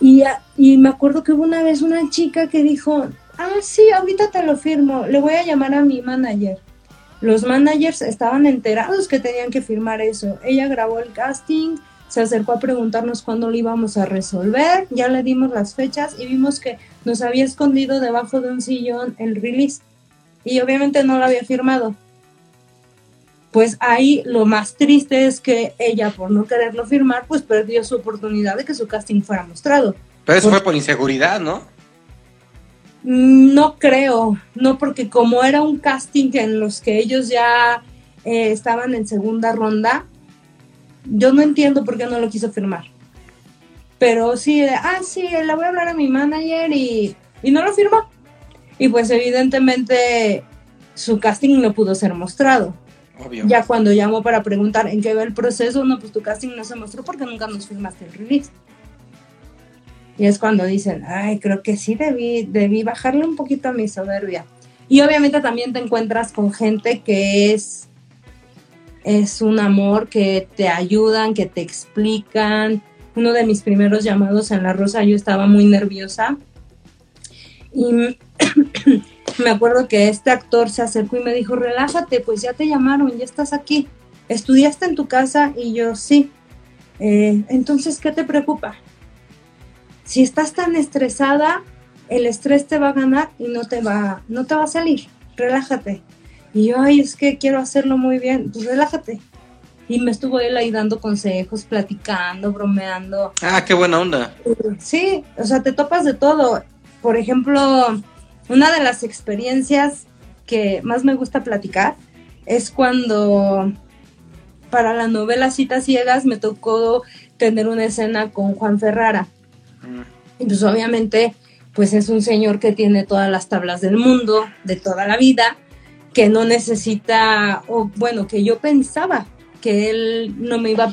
Y, y me acuerdo que hubo una vez una chica que dijo, ah, sí, ahorita te lo firmo, le voy a llamar a mi manager. Los managers estaban enterados que tenían que firmar eso. Ella grabó el casting, se acercó a preguntarnos cuándo lo íbamos a resolver, ya le dimos las fechas y vimos que nos había escondido debajo de un sillón el release y obviamente no lo había firmado. Pues ahí lo más triste es que ella, por no quererlo firmar, pues perdió su oportunidad de que su casting fuera mostrado. Pero eso fue por inseguridad, ¿no? No creo, no porque como era un casting en los que ellos ya eh, estaban en segunda ronda, yo no entiendo por qué no lo quiso firmar. Pero sí, ah, sí, la voy a hablar a mi manager y, y no lo firmó. Y pues evidentemente su casting no pudo ser mostrado. Ya cuando llamó para preguntar en qué va el proceso, no, pues tu casting no se mostró porque nunca nos firmaste el release. Y es cuando dicen, ay, creo que sí debí, debí bajarle un poquito a mi soberbia. Y obviamente también te encuentras con gente que es, es un amor, que te ayudan, que te explican. Uno de mis primeros llamados en La Rosa, yo estaba muy nerviosa. Y me acuerdo que este actor se acercó y me dijo, relájate, pues ya te llamaron, ya estás aquí. ¿Estudiaste en tu casa? Y yo, sí. Eh, entonces, ¿qué te preocupa? Si estás tan estresada, el estrés te va a ganar y no te va, no te va a salir. Relájate. Y yo, ay, es que quiero hacerlo muy bien. Pues relájate. Y me estuvo él ahí dando consejos, platicando, bromeando. Ah, qué buena onda. Sí, o sea, te topas de todo. Por ejemplo, una de las experiencias que más me gusta platicar es cuando para la novela Citas Ciegas me tocó tener una escena con Juan Ferrara. Y pues obviamente, pues es un señor que tiene todas las tablas del mundo, de toda la vida, que no necesita, o bueno, que yo pensaba que él no me iba,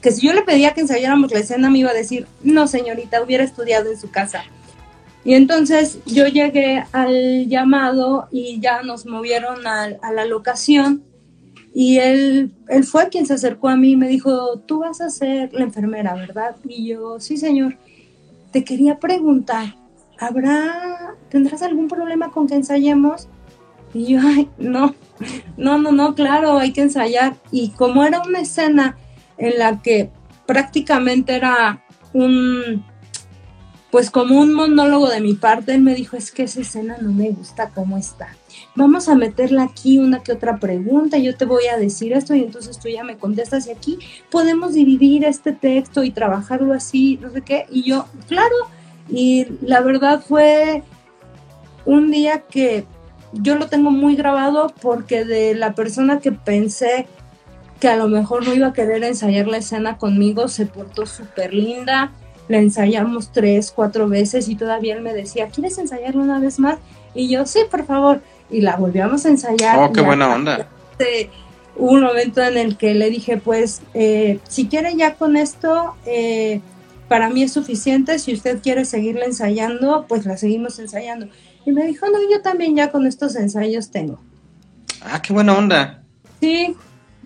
que si yo le pedía que ensayáramos la escena me iba a decir, no señorita, hubiera estudiado en su casa. Y entonces yo llegué al llamado y ya nos movieron a, a la locación y él, él fue quien se acercó a mí y me dijo, tú vas a ser la enfermera, ¿verdad? Y yo, sí, señor te quería preguntar, ¿habrá, tendrás algún problema con que ensayemos? Y yo, ay, no, no, no, no, claro, hay que ensayar. Y como era una escena en la que prácticamente era un, pues como un monólogo de mi parte, él me dijo, es que esa escena no me gusta cómo está. Vamos a meterle aquí una que otra pregunta, yo te voy a decir esto y entonces tú ya me contestas y aquí podemos dividir este texto y trabajarlo así, no sé qué, y yo, claro, y la verdad fue un día que yo lo tengo muy grabado porque de la persona que pensé que a lo mejor no iba a querer ensayar la escena conmigo, se portó súper linda, la ensayamos tres, cuatro veces y todavía él me decía, ¿quieres ensayarlo una vez más? Y yo, sí, por favor y la volvíamos a ensayar. Oh, qué buena onda. hubo un momento en el que le dije, pues, eh, si quiere ya con esto, eh, para mí es suficiente, si usted quiere seguirla ensayando, pues la seguimos ensayando. Y me dijo, no, yo también ya con estos ensayos tengo. Ah, qué buena onda. Sí,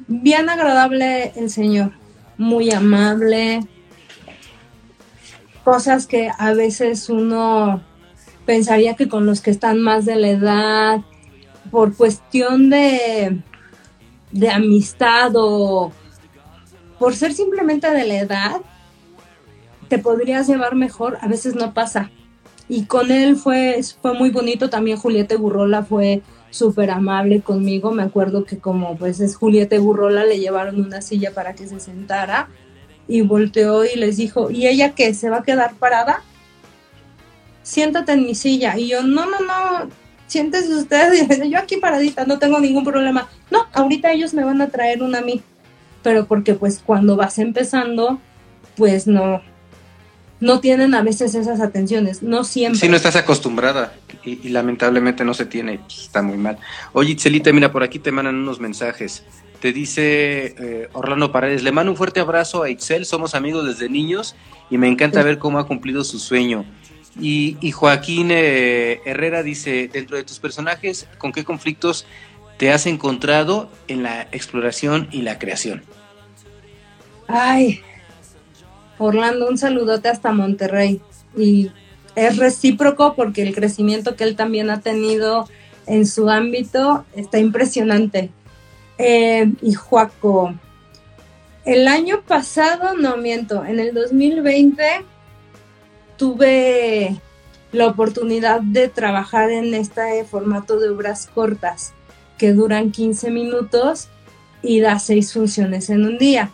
bien agradable el señor, muy amable, cosas que a veces uno pensaría que con los que están más de la edad, por cuestión de, de amistad o por ser simplemente de la edad, te podrías llevar mejor, a veces no pasa. Y con él fue, fue muy bonito, también Julieta Burrola fue súper amable conmigo, me acuerdo que como pues es Julieta Burrola, le llevaron una silla para que se sentara y volteó y les dijo, ¿y ella qué? ¿Se va a quedar parada? siéntate en mi silla. Y yo, no, no, no, siéntese usted. yo aquí paradita, no tengo ningún problema. No, ahorita ellos me van a traer una a mí. Pero porque pues cuando vas empezando, pues no, no tienen a veces esas atenciones, no siempre. Si no estás acostumbrada y, lamentablemente no se tiene, pues, está muy mal. Oye, Itzelita, mira, por aquí te mandan unos mensajes. Te dice eh, Orlando Paredes, le mando un fuerte abrazo a Itzel, somos amigos desde niños y me encanta ver cómo ha cumplido su sueño. Y, Joaquín eh, Herrera dice, dentro de tus personajes, ¿con qué conflictos te has encontrado en la exploración y la creación? Ay, Orlando, un saludote hasta Monterrey. Y es recíproco porque el crecimiento que él también ha tenido en su ámbito está impresionante. Eh, y Joaco, el año pasado, no miento, en el 2020 tuve la oportunidad de trabajar en este formato de obras cortas que duran 15 minutos y da seis funciones en un día.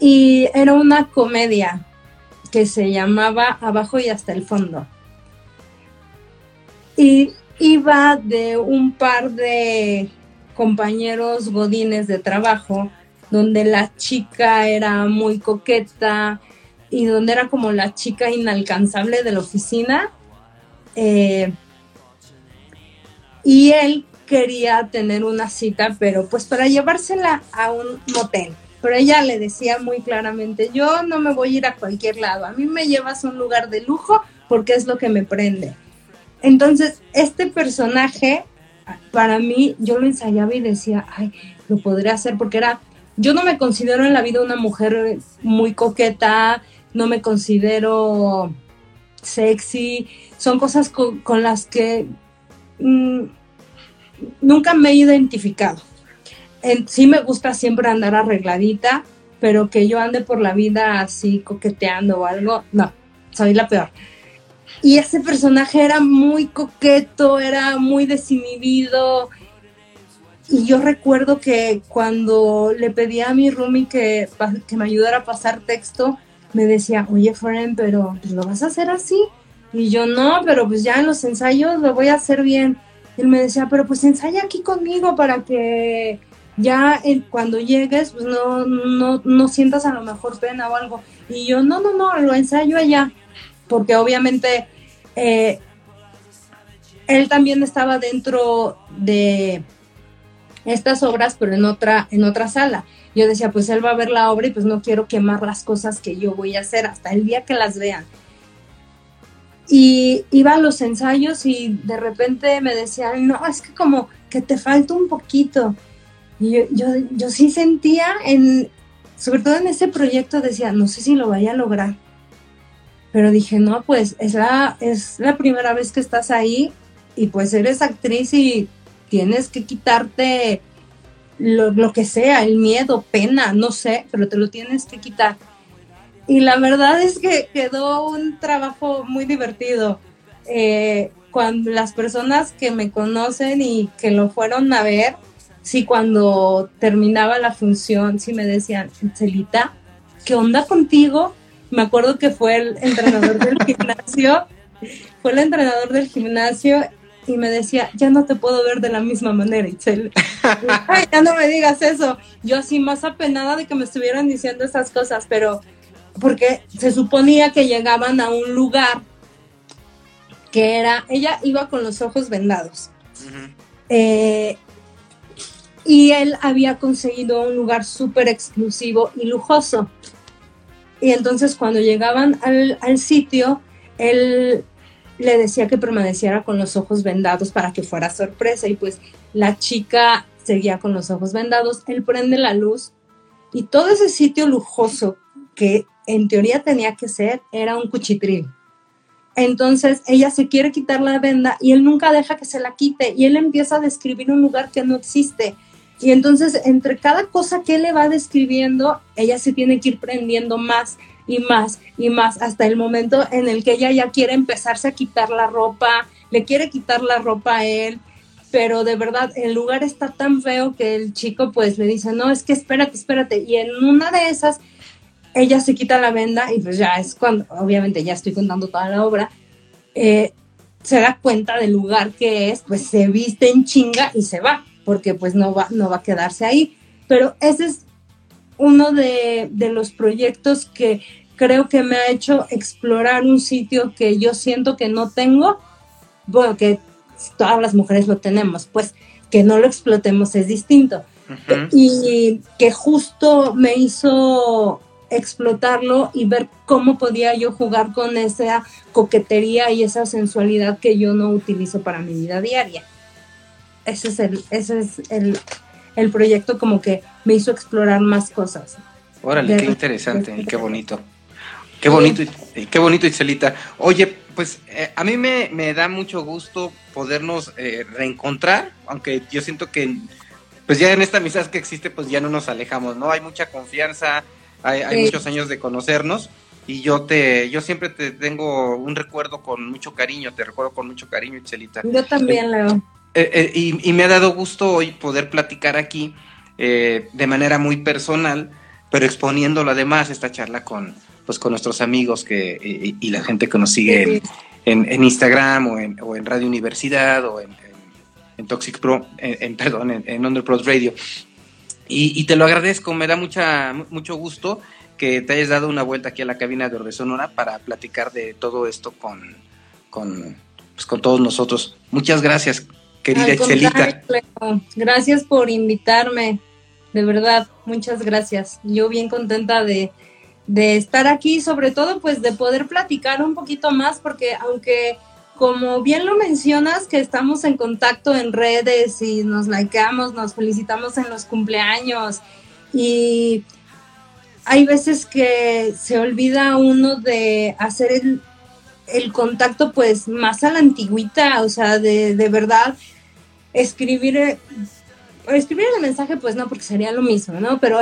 Y era una comedia que se llamaba Abajo y hasta el fondo. Y iba de un par de compañeros godines de trabajo donde la chica era muy coqueta y donde era como la chica inalcanzable de la oficina. Eh, y él quería tener una cita, pero pues para llevársela a un motel. Pero ella le decía muy claramente, yo no me voy a ir a cualquier lado, a mí me llevas a un lugar de lujo porque es lo que me prende. Entonces, este personaje, para mí, yo lo ensayaba y decía, ay, lo podría hacer porque era, yo no me considero en la vida una mujer muy coqueta, no me considero sexy, son cosas con, las que mm, nunca me he identificado. Sí me gusta siempre andar arregladita, pero que yo ande por la vida así coqueteando o algo, no, soy la peor. Y ese personaje era muy coqueto, era muy desinhibido. Y yo recuerdo que cuando le pedí a mi roomie que, que me ayudara a pasar texto, me decía, oye, Fren, pero pues, lo vas a hacer así. Y yo, no, pero pues ya en los ensayos lo voy a hacer bien. él me decía, pero pues ensaya aquí conmigo para que ya cuando llegues, pues no, no, no sientas a lo mejor pena o algo. Y yo, no, no, no, lo ensayo allá porque obviamente eh, él también estaba dentro de estas obras, pero en otra, en otra sala. Yo decía, pues él va a ver la obra y pues no quiero quemar las cosas que yo voy a hacer hasta el día que las vean. Y iba a los ensayos y de repente me decían, no, es que como que te falta un poquito. Y yo, yo, yo sí sentía, en, sobre todo en ese proyecto, decía, no sé si lo vaya a lograr pero dije, no, pues es la, es la primera vez que estás ahí y pues eres actriz y tienes que quitarte lo, que sea, el miedo, pena, no sé, pero te lo tienes que quitar. Y la verdad es que quedó un trabajo muy divertido. Eh, cuando las personas que me conocen y que lo fueron a ver, sí, cuando terminaba la función, sí me decían, Celita, ¿qué onda contigo? me acuerdo que fue el entrenador del gimnasio, fue el entrenador del gimnasio y me decía, ya no te puedo ver de la misma manera, Itzel. Ay, ya no me digas eso. Yo así más apenada de que me estuvieran diciendo esas cosas, pero porque se suponía que llegaban a un lugar que era, ella iba con los ojos vendados. Eh, y él había conseguido un lugar súper exclusivo y lujoso. Y entonces cuando llegaban al, sitio, él le decía que permaneciera con los ojos vendados para que fuera sorpresa y pues la chica seguía con los ojos vendados, él prende la luz y todo ese sitio lujoso que en teoría tenía que ser era un cuchitril. Entonces ella se quiere quitar la venda y él nunca deja que se la quite y él empieza a describir un lugar que no existe y entonces, entre cada cosa que él le va describiendo, ella se tiene que ir prendiendo más y más y más hasta el momento en el que ella ya quiere empezarse a quitar la ropa, le quiere quitar la ropa a él, pero de verdad el lugar está tan feo que el chico pues le dice, no, es que espérate, espérate. Y en una de esas, ella se quita la venda y pues ya es cuando, obviamente ya estoy contando toda la obra, eh, se da cuenta del lugar que es, pues se viste en chinga y se va porque pues no va, no va a quedarse ahí. Pero ese es uno de, los proyectos que creo que me ha hecho explorar un sitio que yo siento que no tengo, bueno, que todas las mujeres lo tenemos, pues que no lo explotemos es distinto. Y que justo me hizo explotarlo y ver cómo podía yo jugar con esa coquetería y esa sensualidad que yo no utilizo para mi vida diaria ese es el, ese es el, proyecto como que me hizo explorar más cosas. Órale, qué interesante y qué bonito. Qué bonito, y qué bonito, Itzelita. Oye, pues eh, a mí me, da mucho gusto podernos eh, reencontrar, aunque yo siento que pues ya en esta amistad que existe, pues ya no nos alejamos, ¿no? Hay mucha confianza, hay, muchos años de conocernos y yo te, yo siempre te tengo un recuerdo con mucho cariño, te recuerdo con mucho cariño, Itzelita. Yo también, Leo. Eh, eh, y, me ha dado gusto hoy poder platicar aquí eh, de manera muy personal, pero exponiéndolo además esta charla con, pues, con nuestros amigos que, y, la gente que nos sigue en, Instagram o en, o en, Radio Universidad o en, Toxic Pro, en, perdón, en, Underprod Radio. Y, te lo agradezco, me da mucha, mucho gusto que te hayas dado una vuelta aquí a la cabina de Orbe Sonora para platicar de todo esto con, con, pues, con todos nosotros. Muchas gracias, querida Excelita. Gracias por invitarme, de verdad, muchas gracias. Yo bien contenta de, de estar aquí, sobre todo pues de poder platicar un poquito más, porque aunque como bien lo mencionas, que estamos en contacto en redes y nos likeamos, nos felicitamos en los cumpleaños y hay veces que se olvida uno de hacer el, el contacto pues más a la antigüita, o sea, de, de verdad escribir, eh, escribir el mensaje pues no, porque sería lo mismo, ¿no? Pero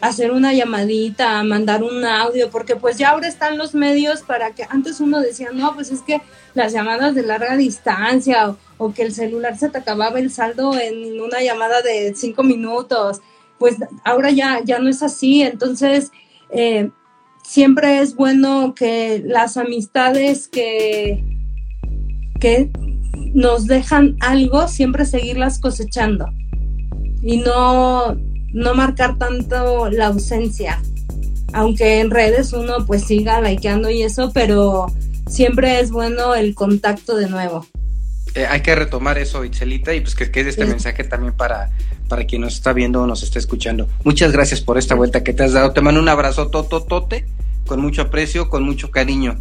hacer una llamadita, mandar un audio, porque pues ya ahora están los medios para que antes uno decía, no, pues es que las llamadas de larga distancia o, que el celular se te acababa el saldo en una llamada de cinco minutos, pues ahora ya, ya no es así, entonces eh, siempre es bueno que las amistades que, que nos dejan algo, siempre seguirlas cosechando y no no marcar tanto la ausencia. Aunque en redes uno pues siga likeando y eso, pero siempre es bueno el contacto de nuevo. Eh, hay que retomar eso, Itzelita, y pues que quede este mensaje también para, para quien nos está viendo o nos está escuchando. Muchas gracias por esta vuelta que te has dado. Te mando un abrazo tototote, con mucho aprecio, con mucho cariño.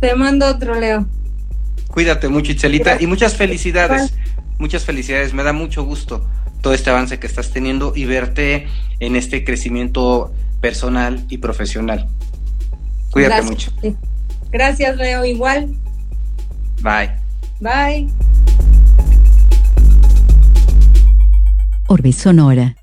Te mando otro, Leo. Cuídate mucho, Itzelita, y muchas felicidades. Muchas felicidades, me da mucho gusto todo este avance que estás teniendo y verte en este crecimiento personal y profesional. Cuídate mucho. Gracias, Leo. Igual. Bye. Bye. Orbe Sonora.